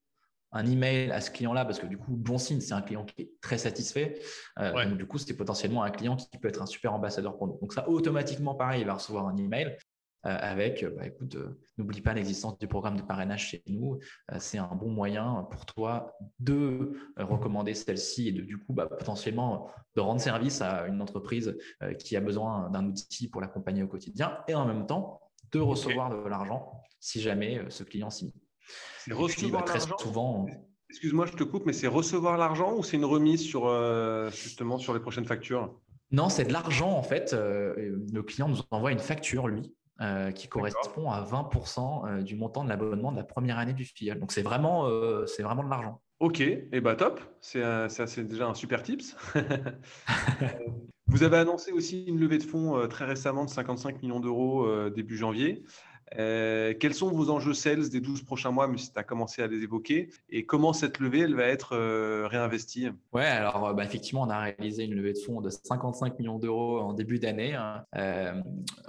[SPEAKER 1] un email à ce client-là parce que du coup, bon signe, c'est un client qui est très satisfait. Euh, donc, du coup, c'est potentiellement un client qui peut être un super ambassadeur pour nous. Donc, ça, automatiquement, pareil, il va recevoir un email. Euh, avec, bah, écoute, euh, n'oublie pas l'existence du programme de parrainage chez nous. Euh, c'est un bon moyen pour toi de recommander celle-ci et de du coup bah, potentiellement de rendre service à une entreprise qui a besoin d'un outil pour l'accompagner au quotidien et en même temps de recevoir de l'argent si jamais ce client signe.
[SPEAKER 2] C'est recevoir bah, l'argent. Souvent. Excuse-moi, je te coupe, mais c'est recevoir l'argent ou c'est une remise sur justement sur les prochaines factures?
[SPEAKER 1] Non, c'est de l'argent en fait. le client nous envoie une facture, lui, euh, qui correspond à 20% euh, du montant de l'abonnement de la première année du filleul. Donc c'est vraiment, euh, c'est vraiment de l'argent.
[SPEAKER 2] Ok, et eh bah top, c'est déjà un super tips. [laughs] Vous avez annoncé aussi une levée de fonds très récemment de 55 millions d'euros début janvier. Euh, quels sont vos enjeux sales des 12 prochains mois, même si tu as commencé à les évoquer, et comment cette levée elle va être euh, réinvestie?
[SPEAKER 1] Ouais, alors euh, bah, effectivement, on a réalisé une levée de fonds de 55 millions d'euros en début d'année. Hein.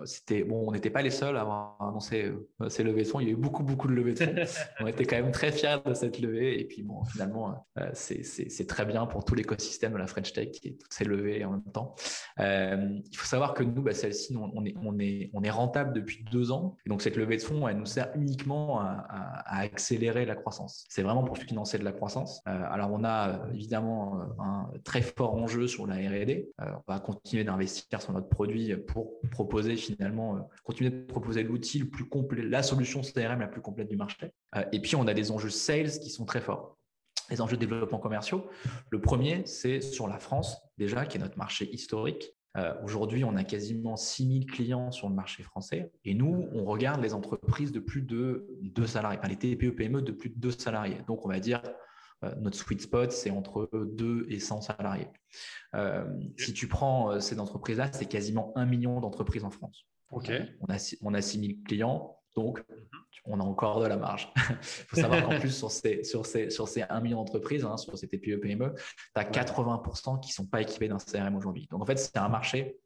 [SPEAKER 1] c'était bon, on n'était pas les seuls à avoir annoncé ces levées de fonds. Il y a eu beaucoup, beaucoup de levées de fonds. [laughs] on était quand même très fiers de cette levée, et puis bon, finalement, c'est très bien pour tout l'écosystème de la French Tech et toutes ces levées en même temps. il faut savoir que nous, bah, celle-ci, on est, on est, on est rentable depuis deux ans, et donc cette levée de fonds, elle nous sert uniquement à, accélérer la croissance. C'est vraiment pour financer de la croissance. Euh, alors, on a euh, évidemment euh, un très fort enjeu sur la R&D. on va continuer d'investir sur notre produit pour proposer finalement, continuer de proposer l'outil le plus complet, la solution CRM la plus complète du marché. et puis, on a des enjeux sales qui sont très forts les enjeux de développement commerciaux. Le premier, c'est sur la France, déjà, qui est notre marché historique. Euh, aujourd'hui, on a quasiment 6000 clients sur le marché français et nous, on regarde les entreprises de plus de deux salariés, enfin les TPE, PME de plus de deux salariés. Donc, on va dire notre sweet spot, c'est entre 2 et 100 salariés. Si tu prends ces entreprises-là, c'est quasiment un million d'entreprises en France. On a, on a 6000 clients, donc mhm. On a encore de la marge. Il [laughs] faut savoir qu'en plus, sur ces, sur, ces, sur ces 1 million d'entreprises, hein, sur ces TPE, PME, tu as 80% qui ne sont pas équipés d'un CRM aujourd'hui. Donc en fait, c'est un marché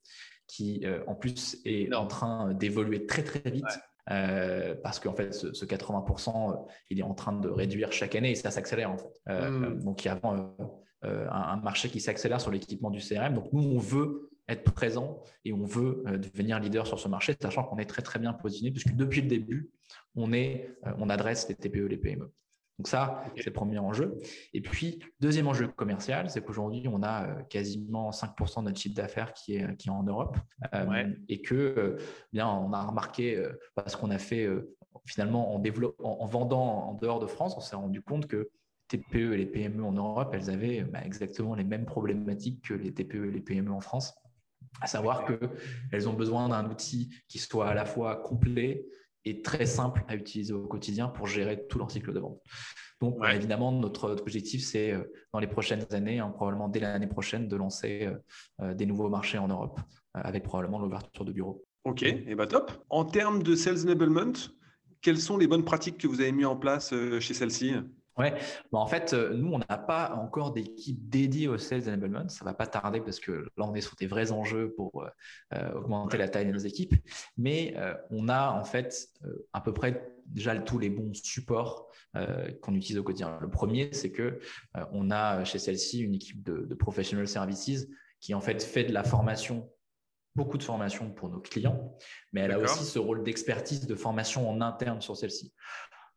[SPEAKER 1] qui, en plus, est en train d'évoluer très, très vite. Euh, parce qu'en fait, ce, 80%, euh, il est en train de réduire chaque année et ça s'accélère en fait. Euh, hmm. Donc, il y a un, un, marché qui s'accélère sur l'équipement du CRM. Donc, nous, on veut être présent et on veut devenir leader sur ce marché, sachant qu'on est très très bien positionné puisque depuis le début, on, est, on adresse les TPE, les PME. Donc ça, c'est le premier enjeu. Et puis, deuxième enjeu commercial, c'est qu'aujourd'hui, on a euh, quasiment 5% de notre chiffre d'affaires qui est, qui est en Europe. Euh, et que, euh, bien, on a remarqué, parce qu'on a fait finalement en, en, vendant en dehors de France, on s'est rendu compte que TPE et les PME en Europe, elles avaient bah, exactement les mêmes problématiques que les TPE et les PME en France, à savoir qu'elles ont besoin d'un outil qui soit à la fois complet, et très simple à utiliser au quotidien pour gérer tout leur cycle de vente. Donc, évidemment, notre, objectif, c'est euh, dans les prochaines années, hein, probablement dès l'année prochaine, de lancer euh, euh, des nouveaux marchés en Europe, avec probablement l'ouverture de bureaux.
[SPEAKER 3] Ok, et bah top. En termes de sales enablement, quelles sont les bonnes pratiques que vous avez mises en place chez celle-ci?
[SPEAKER 1] Ouais, bah, en fait, euh, nous, on n'a pas encore d'équipe dédiée au sales enablement. Ça va pas tarder parce que là, on est sur des vrais enjeux pour euh, euh, augmenter la taille de nos équipes. Mais on a en fait à peu près déjà tous les bons supports qu'on utilise au quotidien. Le premier, c'est que on a chez celle-ci une équipe de, de professional services qui en fait fait de la formation beaucoup de formation pour nos clients, mais elle a aussi ce rôle d'expertise de formation en interne sur celle-ci.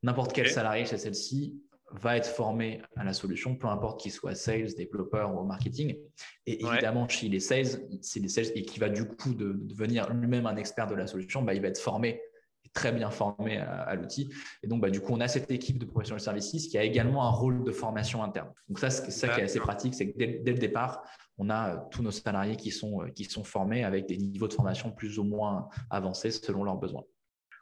[SPEAKER 1] N'importe quel salarié chez celle-ci va être formé à la solution, peu importe qu'il soit sales, développeur ou marketing. Et évidemment, chez les sales, c'est les sales et qui va du coup devenir lui-même un expert de la solution, bah, il va être formé très bien formé à, l'outil. Et donc, bah, du coup, on a cette équipe de professionnels services qui a également un rôle de formation interne. Donc ça, c'est ça qui est assez pratique, c'est que dès, dès, le départ, on a euh, tous nos salariés qui sont, euh, qui sont formés avec des niveaux de formation plus ou moins avancés selon leurs besoins.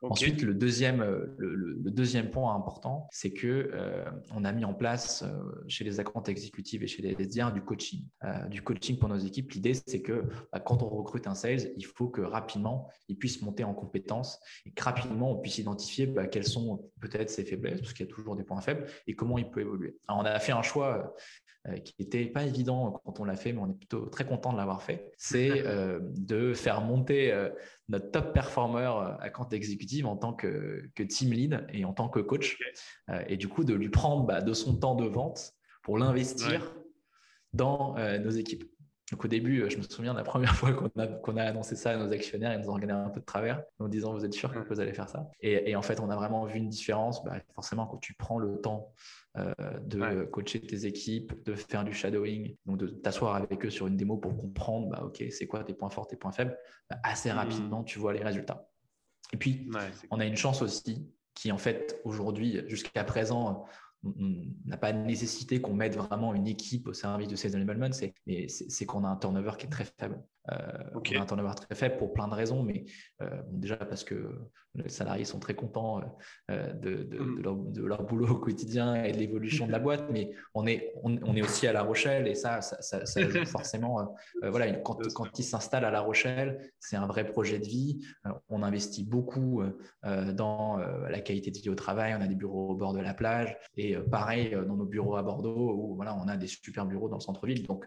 [SPEAKER 1] Ensuite, le deuxième, euh, le, deuxième point important, c'est que euh, on a mis en place euh, chez les accounts exécutives et chez les SDR du coaching, du coaching pour nos équipes. L'idée, c'est que bah, quand on recrute un sales, il faut que rapidement, il puisse monter en compétences et que rapidement, on puisse identifier bah, quelles sont peut-être ses faiblesses, parce qu'il y a toujours des points faibles, et comment il peut évoluer. On a fait un choix qui n'était pas évident quand on l'a fait, mais on est plutôt très content de l'avoir fait. C'est [laughs] de faire monter notre top performer à compte exécutive en tant que, team lead et en tant que coach. Euh, et du coup, de lui prendre bah, de son temps de vente pour l'investir dans euh, nos équipes. Donc au début, euh, je me souviens de la première [laughs] fois qu'on a, annoncé ça à nos actionnaires, ils nous ont regardé un peu de travers en disant vous êtes sûr que vous allez faire ça? Et, en fait, on a vraiment vu une différence. Bah, forcément, quand tu prends le temps euh, de coacher tes équipes, de faire du shadowing, donc de t'asseoir avec eux sur une démo pour comprendre, bah, ok, c'est quoi tes points forts, tes points faibles, bah, assez mmh. rapidement, tu vois les résultats. Et puis, on a une chance aussi qui, en fait, aujourd'hui, jusqu'à présent, on n'a pas nécessité qu'on mette vraiment une équipe au service de ces enablement, mais c'est qu'on a un turnover qui est très faible. Euh, on a un turnover très faible pour plein de raisons, mais euh, déjà parce que les salariés sont très contents euh, mm. de, leur, boulot au quotidien et de l'évolution de la [laughs] boîte, mais on est, on, est aussi à La Rochelle et ça, ça, joue [laughs] forcément. voilà, quand, quand ils s'installent à La Rochelle, c'est un vrai projet de vie. on investit beaucoup dans la qualité de vie au travail. On a des bureaux au bord de la plage et pareil dans nos bureaux à Bordeaux où voilà, on a des super bureaux dans le centre-ville. Donc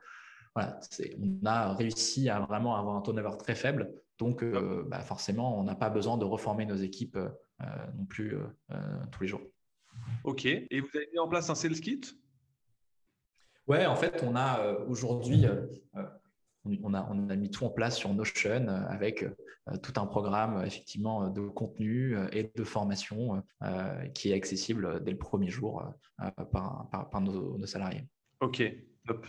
[SPEAKER 1] on a réussi à vraiment avoir un turnover très faible. Donc, euh, bah, forcément, on n'a pas besoin de reformer nos équipes euh, non plus euh, tous les jours.
[SPEAKER 3] OK. Et vous avez mis en place un sales kit?
[SPEAKER 1] Ouais, en fait, on a aujourd'hui, on, a, on a mis tout en place sur Notion avec tout un programme effectivement de contenu et de formation qui est accessible dès le premier jour par, nos, nos salariés.
[SPEAKER 3] OK.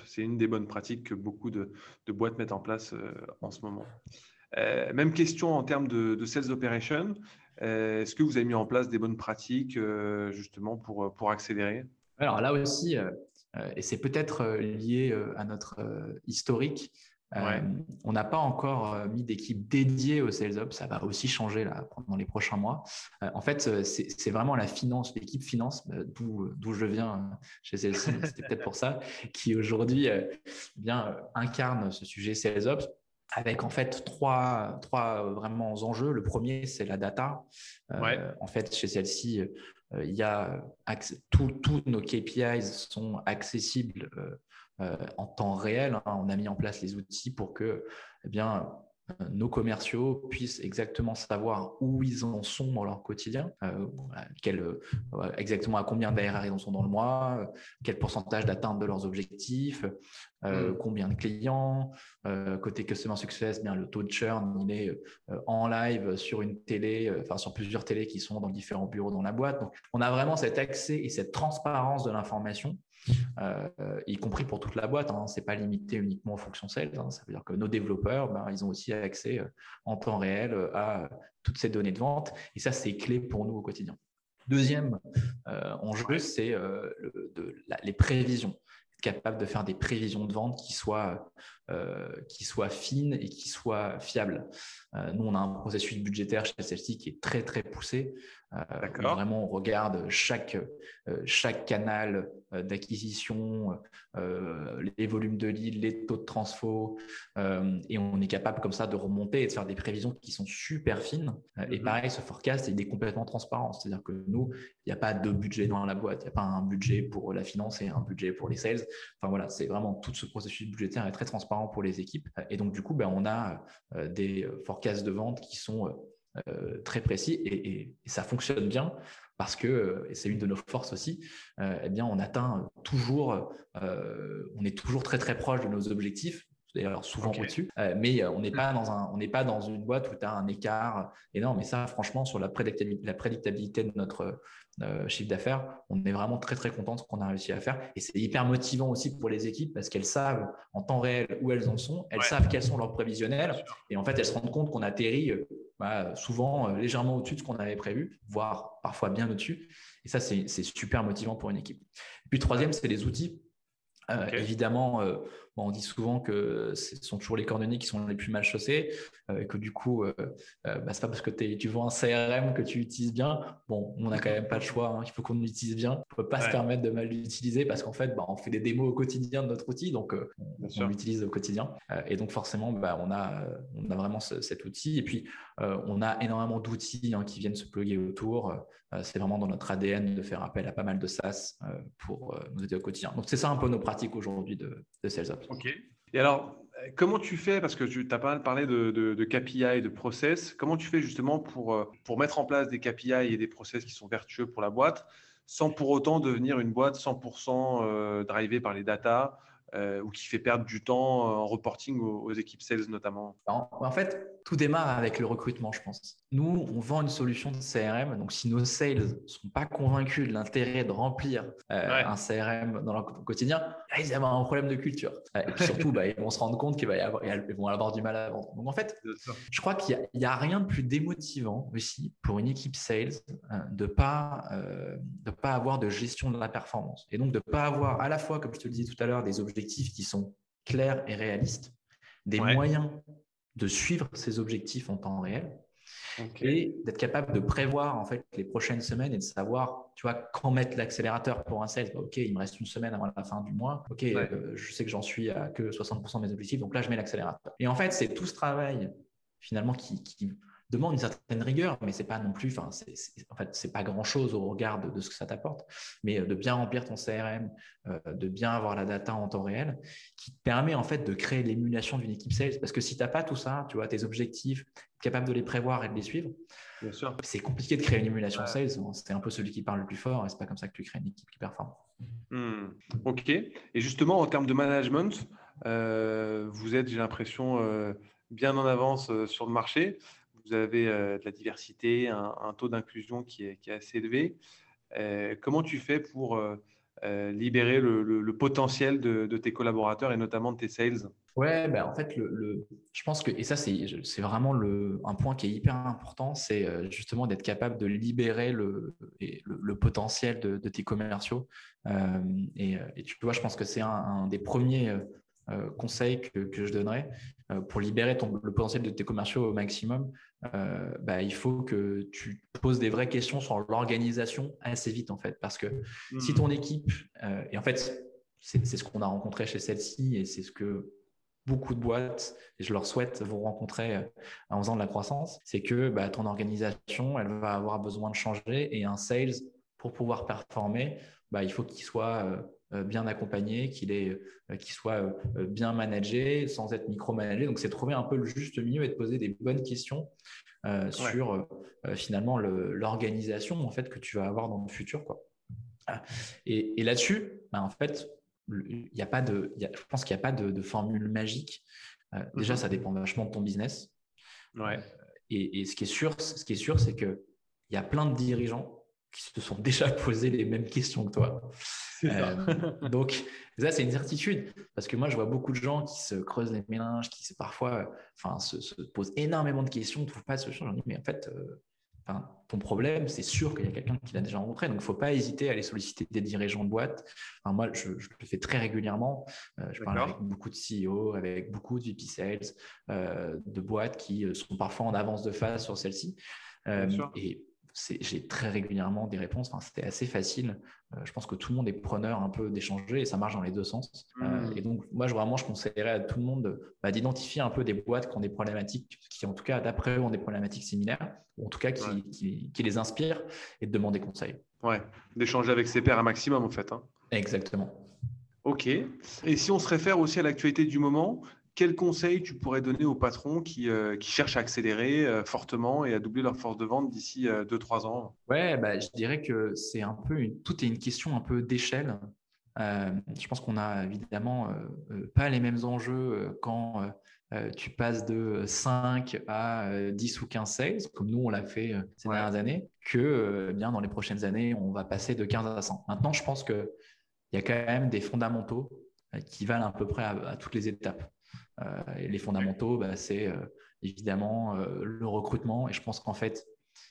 [SPEAKER 3] C'est une des bonnes pratiques que beaucoup de, boîtes mettent en place euh, en ce moment. Euh, même question en termes de, sales operation. Euh, est-ce que vous avez mis en place des bonnes pratiques justement pour, pour accélérer?
[SPEAKER 1] Alors là aussi, et c'est peut-être lié à notre historique, on n'a pas encore mis d'équipe dédiée au Sales Up. Ça va aussi changer là, pendant les prochains mois. en fait, c'est vraiment la finance, l'équipe finance, d'où je viens chez Sales c'était peut-être pour ça, [laughs] qui aujourd'hui bien incarne ce sujet Sales Ops avec en fait trois, trois vraiment enjeux. Le premier, c'est la data. En fait, chez celle-ci, euh, il y a tous nos KPIs sont accessibles euh, euh, en temps réel. Hein. On a mis en place les outils pour que eh bien, nos commerciaux puissent exactement savoir où ils en sont dans leur quotidien, exactement à combien d'ARR ils en sont dans le mois, quel pourcentage d'atteinte de leurs objectifs, mmh. combien de clients. côté Customer Success, bien, le taux de churn, il est en live sur une télé, enfin sur plusieurs télés qui sont dans différents bureaux dans la boîte. Donc, on a vraiment cet accès et cette transparence de l'information euh, y compris pour toute la boîte. Hein. Ce n'est pas limité uniquement aux fonctions sales. Hein. Ça veut dire que nos développeurs, ben, ils ont aussi accès euh, en temps réel euh, à toutes ces données de vente. Et ça, c'est clé pour nous au quotidien. Deuxième enjeu, c'est les prévisions. Être capable de faire des prévisions de vente qui soient, qui soient fines et qui soient fiables. nous, on a un processus budgétaire chez celle-ci qui est très, très poussé. Euh, vraiment, on regarde chaque, euh, chaque canal euh, d'acquisition, les volumes de leads, les taux de transfo, et on est capable comme ça de remonter et de faire des prévisions qui sont super fines. Et mmh pareil, ce forecast, il est complètement transparent. C'est-à-dire que nous, il n'y a pas de budget dans la boîte. Il n'y a pas un budget pour la finance et un budget pour les sales. Enfin voilà, c'est vraiment tout ce processus budgétaire est très transparent pour les équipes. Et donc, du coup, ben, on a des forecasts de vente qui sont euh, très précis et, ça fonctionne bien parce que, et c'est une de nos forces aussi, euh, eh bien, on atteint toujours, euh, on est toujours très très proche de nos objectifs d'ailleurs souvent au-dessus, mais on n'est pas dans un, on n'est pas dans une boîte où tu as un écart énorme. Et ça, franchement, sur la prédictabilité, la prédictabilité de notre chiffre d'affaires, on est vraiment très très content de ce qu'on a réussi à faire. Et c'est hyper motivant aussi pour les équipes parce qu'elles savent en temps réel où elles en sont, elles savent quels sont leurs prévisionnels, et en fait, elles se rendent compte qu'on atterrit bah, souvent euh, légèrement au-dessus de ce qu'on avait prévu, voire parfois bien au-dessus. Et ça, c'est super motivant pour une équipe. Puis troisième, c'est les outils. Euh, évidemment, euh, on dit souvent que ce sont toujours les cordonniers qui sont les plus mal chaussés, et que du coup, euh, bah, c'est pas parce que tu vois un CRM que tu utilises bien. Bon, on n'a quand même pas le choix, hein, il faut qu'on l'utilise bien. On ne peut pas se permettre de mal l'utiliser parce qu'en fait, bah, on fait des démos au quotidien de notre outil, donc on l'utilise au quotidien. et donc forcément, bah, on, a, on a vraiment cet outil. Et puis, on a énormément d'outils hein, qui viennent se plugger autour. C'est vraiment dans notre ADN de faire appel à pas mal de SaaS pour nous aider au quotidien. Donc, c'est ça un peu nos pratiques aujourd'hui de, de SalesOps.
[SPEAKER 3] Ok. Et alors, comment tu fais, parce que tu as pas mal parlé de, de, KPI, de process, comment tu fais justement pour, euh, pour mettre en place des KPI et des process qui sont vertueux pour la boîte, sans pour autant devenir une boîte 100% euh, drivée par les data euh, ou qui fait perdre du temps en reporting aux, équipes sales notamment?
[SPEAKER 1] En fait, tout démarre avec le recrutement, je pense. Nous, on vend une solution de CRM, donc si nos sales ne sont pas convaincus de l'intérêt de remplir euh, un CRM dans leur quotidien, ils vont avoir un problème de culture. Euh, et surtout, [laughs] bah, ils vont se rendre compte qu'ils vont avoir du mal à vendre. Donc en fait, je crois qu'il n'y a, rien de plus démotivant aussi pour une équipe sales de ne pas, pas avoir de gestion de la performance. Et donc de ne pas avoir à la fois, comme je te le disais tout à l'heure, des objectifs qui sont clairs et réalistes, des moyens de suivre ces objectifs en temps réel et d'être capable de prévoir en fait les prochaines semaines et de savoir, tu vois, quand mettre l'accélérateur pour un sales. Bah, ok, il me reste une semaine avant la fin du mois. Ok, euh, je sais que j'en suis à que 60% de mes objectifs, donc là je mets l'accélérateur. Et en fait, c'est tout ce travail finalement qui, qui demande une certaine rigueur, mais c'est pas non plus, enfin, c'est, en fait, c'est pas grand chose au regard de, ce que ça t'apporte, mais euh, de bien remplir ton CRM, euh, de bien avoir la data en temps réel, qui te permet en fait de créer l'émulation d'une équipe sales. Parce que si tu n'as pas tout ça, tu vois, tes objectifs, capable de les prévoir et de les suivre, c'est compliqué de créer une émulation sales. C'est un peu celui qui parle le plus fort et c'est pas comme ça que tu crées une équipe qui performe.
[SPEAKER 3] Hmm. Ok. Et justement, en termes de management, euh, vous êtes, j'ai l'impression, bien en avance sur le marché vous avez euh, de la diversité, un, taux d'inclusion qui est, assez élevé. Euh, comment tu fais pour euh, libérer le, potentiel de, tes collaborateurs et notamment de tes sales?
[SPEAKER 1] Ouais, ben en fait, je pense que, et ça, c'est vraiment un point qui est hyper important, c'est justement d'être capable de libérer le, potentiel de, tes commerciaux. et, tu vois, je pense que c'est un, des premiers conseil que, je donnerais pour libérer le potentiel de tes commerciaux au maximum, bah, il faut que tu poses des vraies questions sur l'organisation assez vite en fait. Parce que si ton équipe, et en fait, c'est ce qu'on a rencontré chez celle-ci et c'est ce que beaucoup de boîtes, et je leur souhaite, vous rencontrer euh, en faisant de la croissance, c'est que bah, ton organisation, elle va avoir besoin de changer et un sales, pour pouvoir performer, bah, il faut qu'il soit euh, euh, bien accompagné, qu'il soit bien managé sans être micromanagé. Donc, c'est trouver un peu le juste milieu et de poser des bonnes questions sur finalement l'organisation en fait, que tu vas avoir dans le futur. Quoi. Et, et là-dessus, bah, en fait, il y a pas de, je pense qu'il n'y a pas de, formule magique. Euh, déjà, ça dépend vachement de ton business.
[SPEAKER 3] Ouais.
[SPEAKER 1] Euh, et, ce qui est sûr, ce qui est sûr, c'est que il y a plein de dirigeants qui se sont déjà posé les mêmes questions que toi. Euh, donc, ça, c'est une certitude. Parce que moi, je vois beaucoup de gens qui se creusent les méninges, qui parfois enfin, se, posent énormément de questions, ne trouvent pas ce genre. Mais en fait, ton problème, c'est sûr qu'il y a quelqu'un qui l'a déjà rencontré. Donc, il ne faut pas hésiter à aller solliciter des dirigeants de boîte. moi, je, le fais très régulièrement. Euh, je parle avec beaucoup de CEO, avec beaucoup de VP Sales, euh, de boîtes qui euh, sont parfois en avance de phase sur celle-ci. et j'ai très régulièrement des réponses. Enfin, C'était assez facile. Euh, je pense que tout le monde est preneur un peu d'échanger et ça marche dans les deux sens. Euh, hmm. et donc, moi, je, vraiment, je conseillerais à tout le monde bah, d'identifier un peu des boîtes qui ont des problématiques, qui en tout cas, d'après eux, ont des problématiques similaires, ou en tout cas qui, qui, les inspirent et de demander conseil.
[SPEAKER 3] Ouais, d'échanger avec ses pairs un maximum, en fait. Hein.
[SPEAKER 1] Exactement.
[SPEAKER 3] Ok. Et si on se réfère aussi à l'actualité du moment, quel conseil tu pourrais donner aux patrons qui, euh, cherchent à accélérer euh, fortement et à doubler leur force de vente d'ici 2-3 euh, ans?
[SPEAKER 1] Ouais, bah, je dirais que c'est un peu une, tout est une question un peu d'échelle. je pense qu'on a évidemment pas les mêmes enjeux quand tu passes de 5 à 10 ou 15 sales, comme nous on l'a fait ces dernières années, que bien dans les prochaines années, on va passer de 15 à 100. Maintenant, je pense qu'il y a quand même des fondamentaux qui valent à peu près à toutes les étapes. Euh, et les fondamentaux, bah, c'est euh, évidemment euh, le recrutement. Et je pense qu'en fait,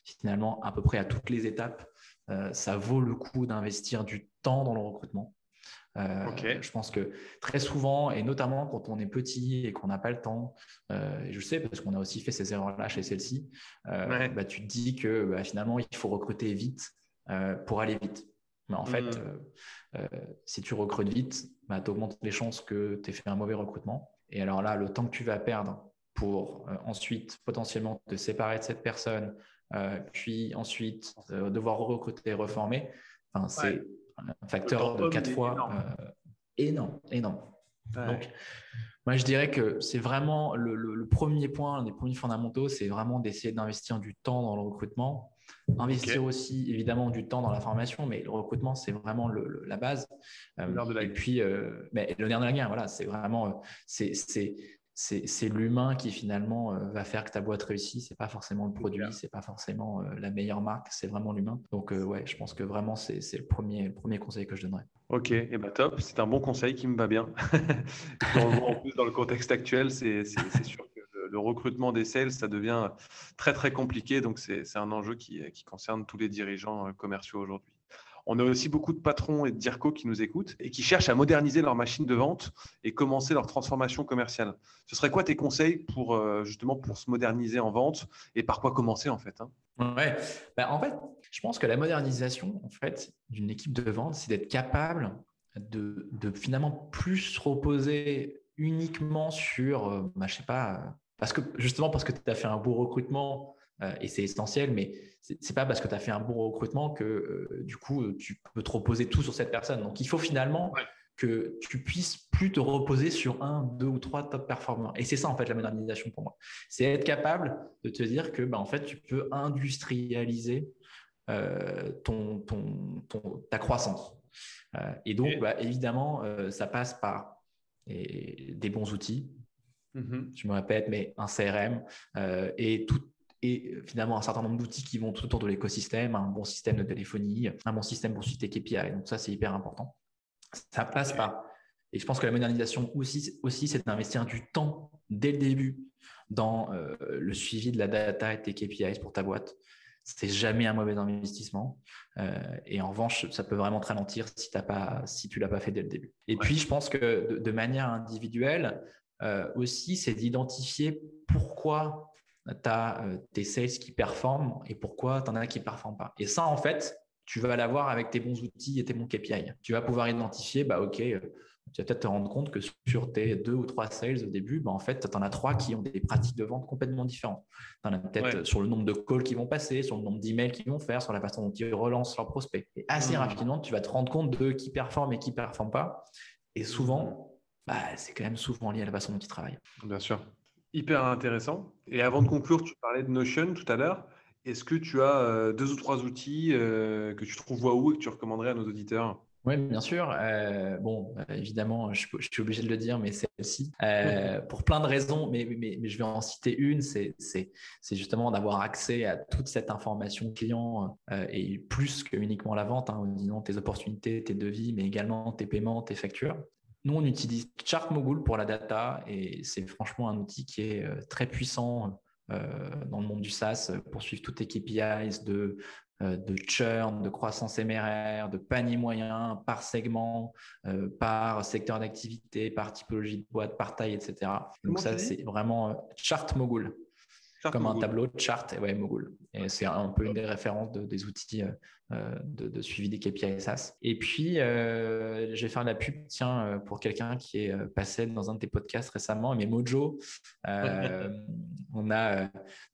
[SPEAKER 1] finalement, à peu près à toutes les étapes, ça vaut le coup d'investir du temps dans le recrutement. Je pense que très souvent, et notamment quand on est petit et qu'on n'a pas le temps, et je sais parce qu'on a aussi fait ces erreurs-là chez celle-ci, bah, tu te dis que bah, finalement, il faut recruter vite pour aller vite. Mais en fait, mmh. si tu recrutes vite, bah, tu augmentes les chances que tu aies fait un mauvais recrutement. Et alors là, le temps que tu vas perdre pour euh, ensuite potentiellement te séparer de cette personne, euh, puis ensuite euh, devoir recruter et reformer, c'est un facteur de quatre fois énorme, énorme. Donc, moi, je dirais que c'est vraiment le, premier point, un des premiers fondamentaux, c'est vraiment d'essayer d'investir du temps dans le recrutement. Investir aussi, évidemment, du temps dans la formation, mais le recrutement, c'est vraiment la base. Euh, et puis, euh, mais le nerf de la guerre, voilà, c'est vraiment, euh, c'est c'est l'humain qui finalement va faire que ta boîte réussit. C'est pas forcément le produit, c'est pas forcément la meilleure marque, c'est vraiment l'humain. Donc euh, ouais, je pense que vraiment c'est le premier, premier conseil que je donnerais.
[SPEAKER 3] Ok, et bah top, c'est un bon conseil qui me va bien. [laughs] en plus, dans le contexte actuel, c'est sûr le, recrutement des sales, ça devient très très compliqué. Donc c'est un enjeu qui, qui concerne tous les dirigeants commerciaux aujourd'hui. On a aussi beaucoup de patrons et de DIRCO qui nous écoutent et qui cherchent à moderniser leur machine de vente et commencer leur transformation commerciale. Ce serait quoi tes conseils pour euh, justement pour se moderniser en vente et par quoi commencer en fait hein?
[SPEAKER 1] Ouais, bah, en fait, je pense que la modernisation en fait d'une équipe de vente, c'est d'être capable de, finalement plus reposer uniquement sur, euh, bah, je sais pas, parce que justement parce que tu as fait un beau recrutement euh, et c'est essentiel, mais c'est pas parce que tu as fait un bon recrutement que euh, du coup tu peux te reposer tout sur cette personne. Donc il faut finalement que tu puisses plus te reposer sur un, deux ou trois top performers. Et c'est ça en fait la modernisation pour moi. C'est être capable de te dire que bah, en fait tu peux industrialiser euh, ton, ton, ta croissance. et donc bah, évidemment ça passe par des bons outils. Mm-hmm. Je me répète, mais un CRM et tout, et euh, finalement un certain nombre d'outils qui vont tout autour de l'écosystème, un bon système de téléphonie, un bon système pour suivre tes KPI. Donc ça, c'est hyper important. Ça passe pas. Et je pense que la modernisation aussi, aussi c'est d'investir du temps dès le début dans euh, le suivi de la data et tes KPIs pour ta boîte. c'est jamais un mauvais investissement. et en revanche, ça peut vraiment te ralentir si, tu pas, si tu l'as pas fait dès le début. Et puis, je pense que de, manière individuelle, aussi, c'est d'identifier pourquoi tu as tes sales qui performent et pourquoi tu en as qui ne performent pas. Et ça, en fait, tu vas l'avoir avec tes bons outils et tes bons KPI. Tu vas pouvoir identifier, bah, OK, euh, tu vas peut-être te rendre compte que sur tes deux ou trois sales au début, bah, en fait, tu en as trois qui ont des pratiques de vente complètement différentes. Tu en as peut-être sur le nombre de calls qui vont passer, sur le nombre d'emails qu'ils vont faire, sur la façon dont ils relancent leurs prospects. Et assez mmh. rapidement, tu vas te rendre compte de qui performe et qui ne performe pas. Et souvent, bah, c'est quand même souvent lié à la façon dont ils travaillent.
[SPEAKER 3] Bien sûr. Hyper intéressant. Et avant de conclure, tu parlais de Notion tout à l'heure. Est-ce que tu as euh, deux ou trois outils euh, que tu trouves waouh et que tu recommanderais à nos auditeurs?
[SPEAKER 1] Oui, bien sûr. Euh, bon, évidemment, je, suis obligé de le dire, mais celle-ci, pour plein de raisons, mais, mais, je vais en citer une, c'est justement d'avoir accès à toute cette information client et plus que uniquement la vente, hein, disons tes opportunités, tes devis, mais également tes paiements, tes factures. Nous, on utilise ChartMogul pour la data et c'est franchement un outil qui est très puissant euh, dans le monde du SaaS euh, pour suivre toutes tes KPIs de, euh, de churn, de croissance MRR, de panier moyen par segment, par secteur d'activité, par typologie de boîte, par taille, etc. Donc ça, c'est vraiment chart comme un tableau de chart et ouais, Mogul. Et c'est un peu une des références des outils euh, euh, de, suivi des KPI SaaS. Et puis, euh, je vais faire la pub, tiens, pour quelqu'un qui est passé dans un de tes podcasts récemment, mais Mojo. on a,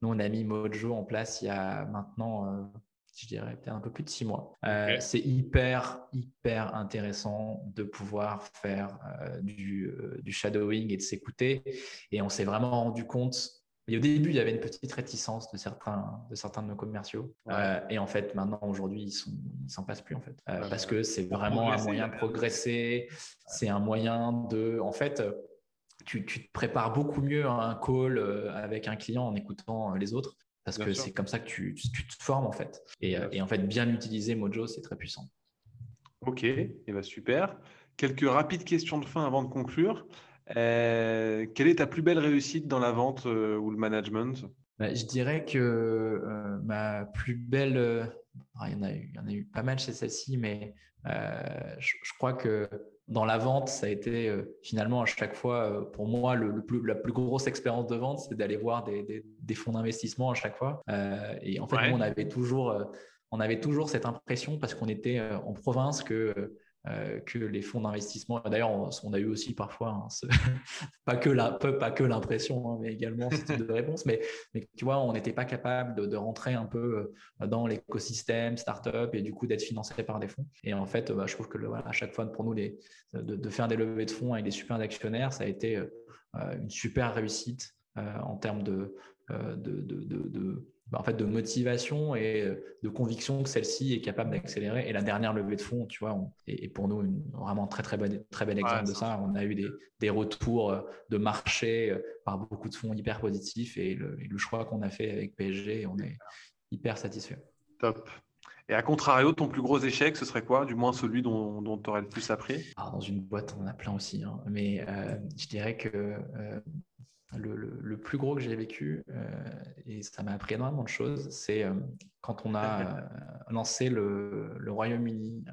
[SPEAKER 1] nous, on a mis Mojo en place il y a maintenant je dirais peut-être un peu plus de six mois. c'est hyper, hyper intéressant de pouvoir faire du, du, shadowing et de s'écouter. Et on s'est vraiment rendu compte au début, il y avait une petite réticence de certains de, certains de nos commerciaux. Euh, et en fait, maintenant, aujourd'hui, ils ne s'en passent plus, en fait. Euh, parce que c'est vraiment un moyen de progresser. C'est un moyen de. En fait, tu, te prépares beaucoup mieux à un call euh, avec un client en écoutant les autres. Parce que c'est comme ça que tu, te formes, en fait. Et, et, en fait, bien utiliser Mojo, c'est très puissant.
[SPEAKER 3] Ok, et eh ben, super. Quelques rapides questions de fin avant de conclure. Euh, quelle est ta plus belle réussite dans la vente euh, ou le management?
[SPEAKER 1] Bah, Je dirais que euh, ma plus belle, ah, il, y en a eu, il y en a eu pas mal chez celle-ci, mais je, crois que dans la vente, ça a été finalement à chaque fois, pour moi, le, plus, la plus grosse expérience de vente, c'est d'aller voir des, des, fonds d'investissement à chaque fois. et en fait, nous, on avait toujours on avait toujours cette impression parce qu'on était en province que euh, que les fonds d'investissement. D'ailleurs, on, a eu aussi parfois, hein, [laughs] pas que l'impression, hein, mais également ce type de réponse. Mais, tu vois, on n'était pas capable de, rentrer un peu euh, dans l'écosystème startup et du coup d'être financé par des fonds. Et en fait, bah, je trouve que à chaque fois pour nous, de, faire des levées de fonds avec des super actionnaires, ça a été euh, une super réussite en termes de, en fait, de motivation et euh, de conviction que celle-ci est capable d'accélérer. Et la dernière levée de fonds, tu vois, est, pour nous une, vraiment très très bon, très bel exemple de ça. On a eu des, des, retours euh, de marché euh, par beaucoup de fonds hyper positifs et le, choix qu'on a fait avec PSG, on est hyper satisfait.
[SPEAKER 3] Top. Et à contrario, ton plus gros échec, ce serait quoi? Du moins celui dont, tu aurais le plus appris?
[SPEAKER 1] Alors, Dans une boîte, on en a plein aussi. Hein. Mais je dirais que le, plus gros que j'ai vécu, euh, et ça m'a appris énormément de choses, c'est euh, quand on a euh, [laughs] lancé le, Royaume-Uni,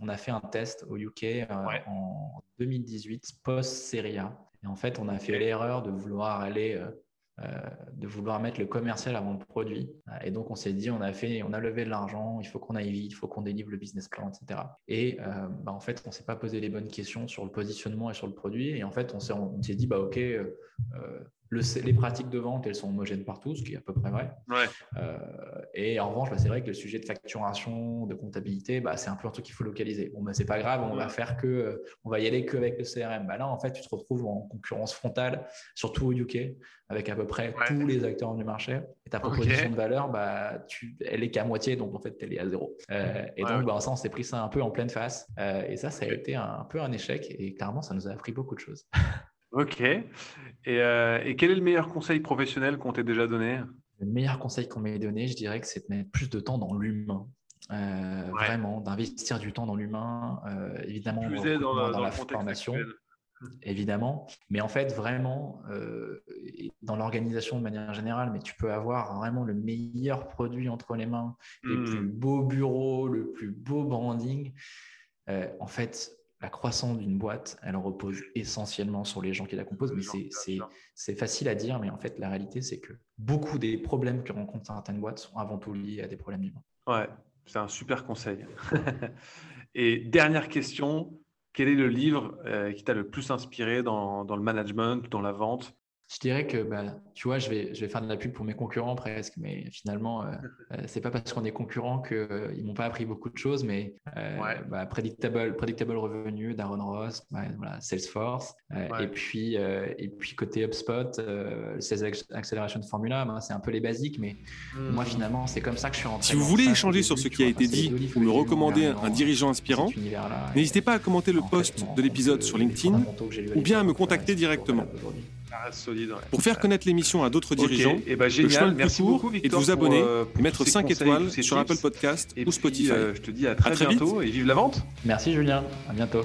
[SPEAKER 1] on a fait un test au UK en 2018, post-Serie A. Et en fait, on a fait l'erreur de vouloir aller euh, de vouloir mettre le commercial avant le produit. Et donc, on s'est dit, on a fait, on a levé de l'argent, il faut qu'on aille vite, il faut qu'on délivre le business plan, etc. Et euh, bah, en fait, on s'est pas posé les bonnes questions sur le positionnement et sur le produit. Et en fait, on s'est dit, bah, OK, euh, les pratiques de vente, elles sont homogènes partout, ce qui est à peu près vrai. Euh, et en revanche, bah, c'est vrai que le sujet de facturation, de comptabilité, bah, c'est un peu un truc qu'il faut localiser. Bon, bah, c'est pas grave, on va faire que, euh, on va y aller qu'avec le CRM. Là, en fait, tu te retrouves en concurrence frontale, surtout au UK, avec à peu près tous les acteurs du marché. Et ta proposition de valeur, bah, tu, elle est qu'à moitié, donc en fait, elle est à zéro. Euh, et donc, ça, on s'est pris ça un peu en pleine face. et ça, ça a été un, un peu un échec. Et clairement, ça nous a appris beaucoup de choses. [laughs]
[SPEAKER 3] Ok. Euh, et, quel est le meilleur conseil professionnel qu'on t'ait déjà donné?
[SPEAKER 1] Le meilleur conseil qu'on m'ait donné, je dirais que c'est de mettre plus de temps dans l'humain. Euh, vraiment, d'investir du temps dans l'humain, euh, évidemment dans, la formation. évidemment. Mais en fait, vraiment, dans l'organisation de manière générale, mais tu peux avoir vraiment le meilleur produit entre les mains, les plus hmm. beaux bureaux, le plus beau branding. en fait, la croissance d'une boîte, elle repose essentiellement sur les gens qui la composent. Mais c'est facile à dire, mais en fait, la réalité, c'est que beaucoup des problèmes que rencontrent certaines boîtes sont avant tout liés à des problèmes humains.
[SPEAKER 2] Ouais, c'est un super conseil. [laughs] Et dernière question, quel est le livre euh, qui t'a le plus inspiré dans, dans, le management, dans la vente?
[SPEAKER 1] Je dirais que, bah, tu vois, je vais, je vais faire de la pub pour mes concurrents presque, mais finalement, euh, [laughs] euh c'est pas parce qu'on est concurrent qu'ils euh, ils m'ont pas appris beaucoup de choses, mais euh, bah, predictable, predictable Revenue d'Aaron Ross, bah, voilà, Salesforce, et puis et puis côté HubSpot, Sales Acceleration Formula, bah, c'est un peu les basiques, mais moi hmm. finalement, c'est comme ça que je suis rentré.
[SPEAKER 3] Si vous voulez échanger sur ce qui a été dit ou me recommander un dirigeant inspirant, n'hésitez pas à commenter le post de l'épisode sur LinkedIn ou bien à me contacter directement. Pour faire connaître l'émission à d'autres dirigeants,
[SPEAKER 2] et eh ben, génial. Merci beaucoup,
[SPEAKER 3] et de vous abonner euh, et mettre 5 étoiles sur Apple Podcast ou Spotify.
[SPEAKER 2] Euh, je te dis à très, bientôt et vive la vente.
[SPEAKER 1] Merci Julien, à bientôt.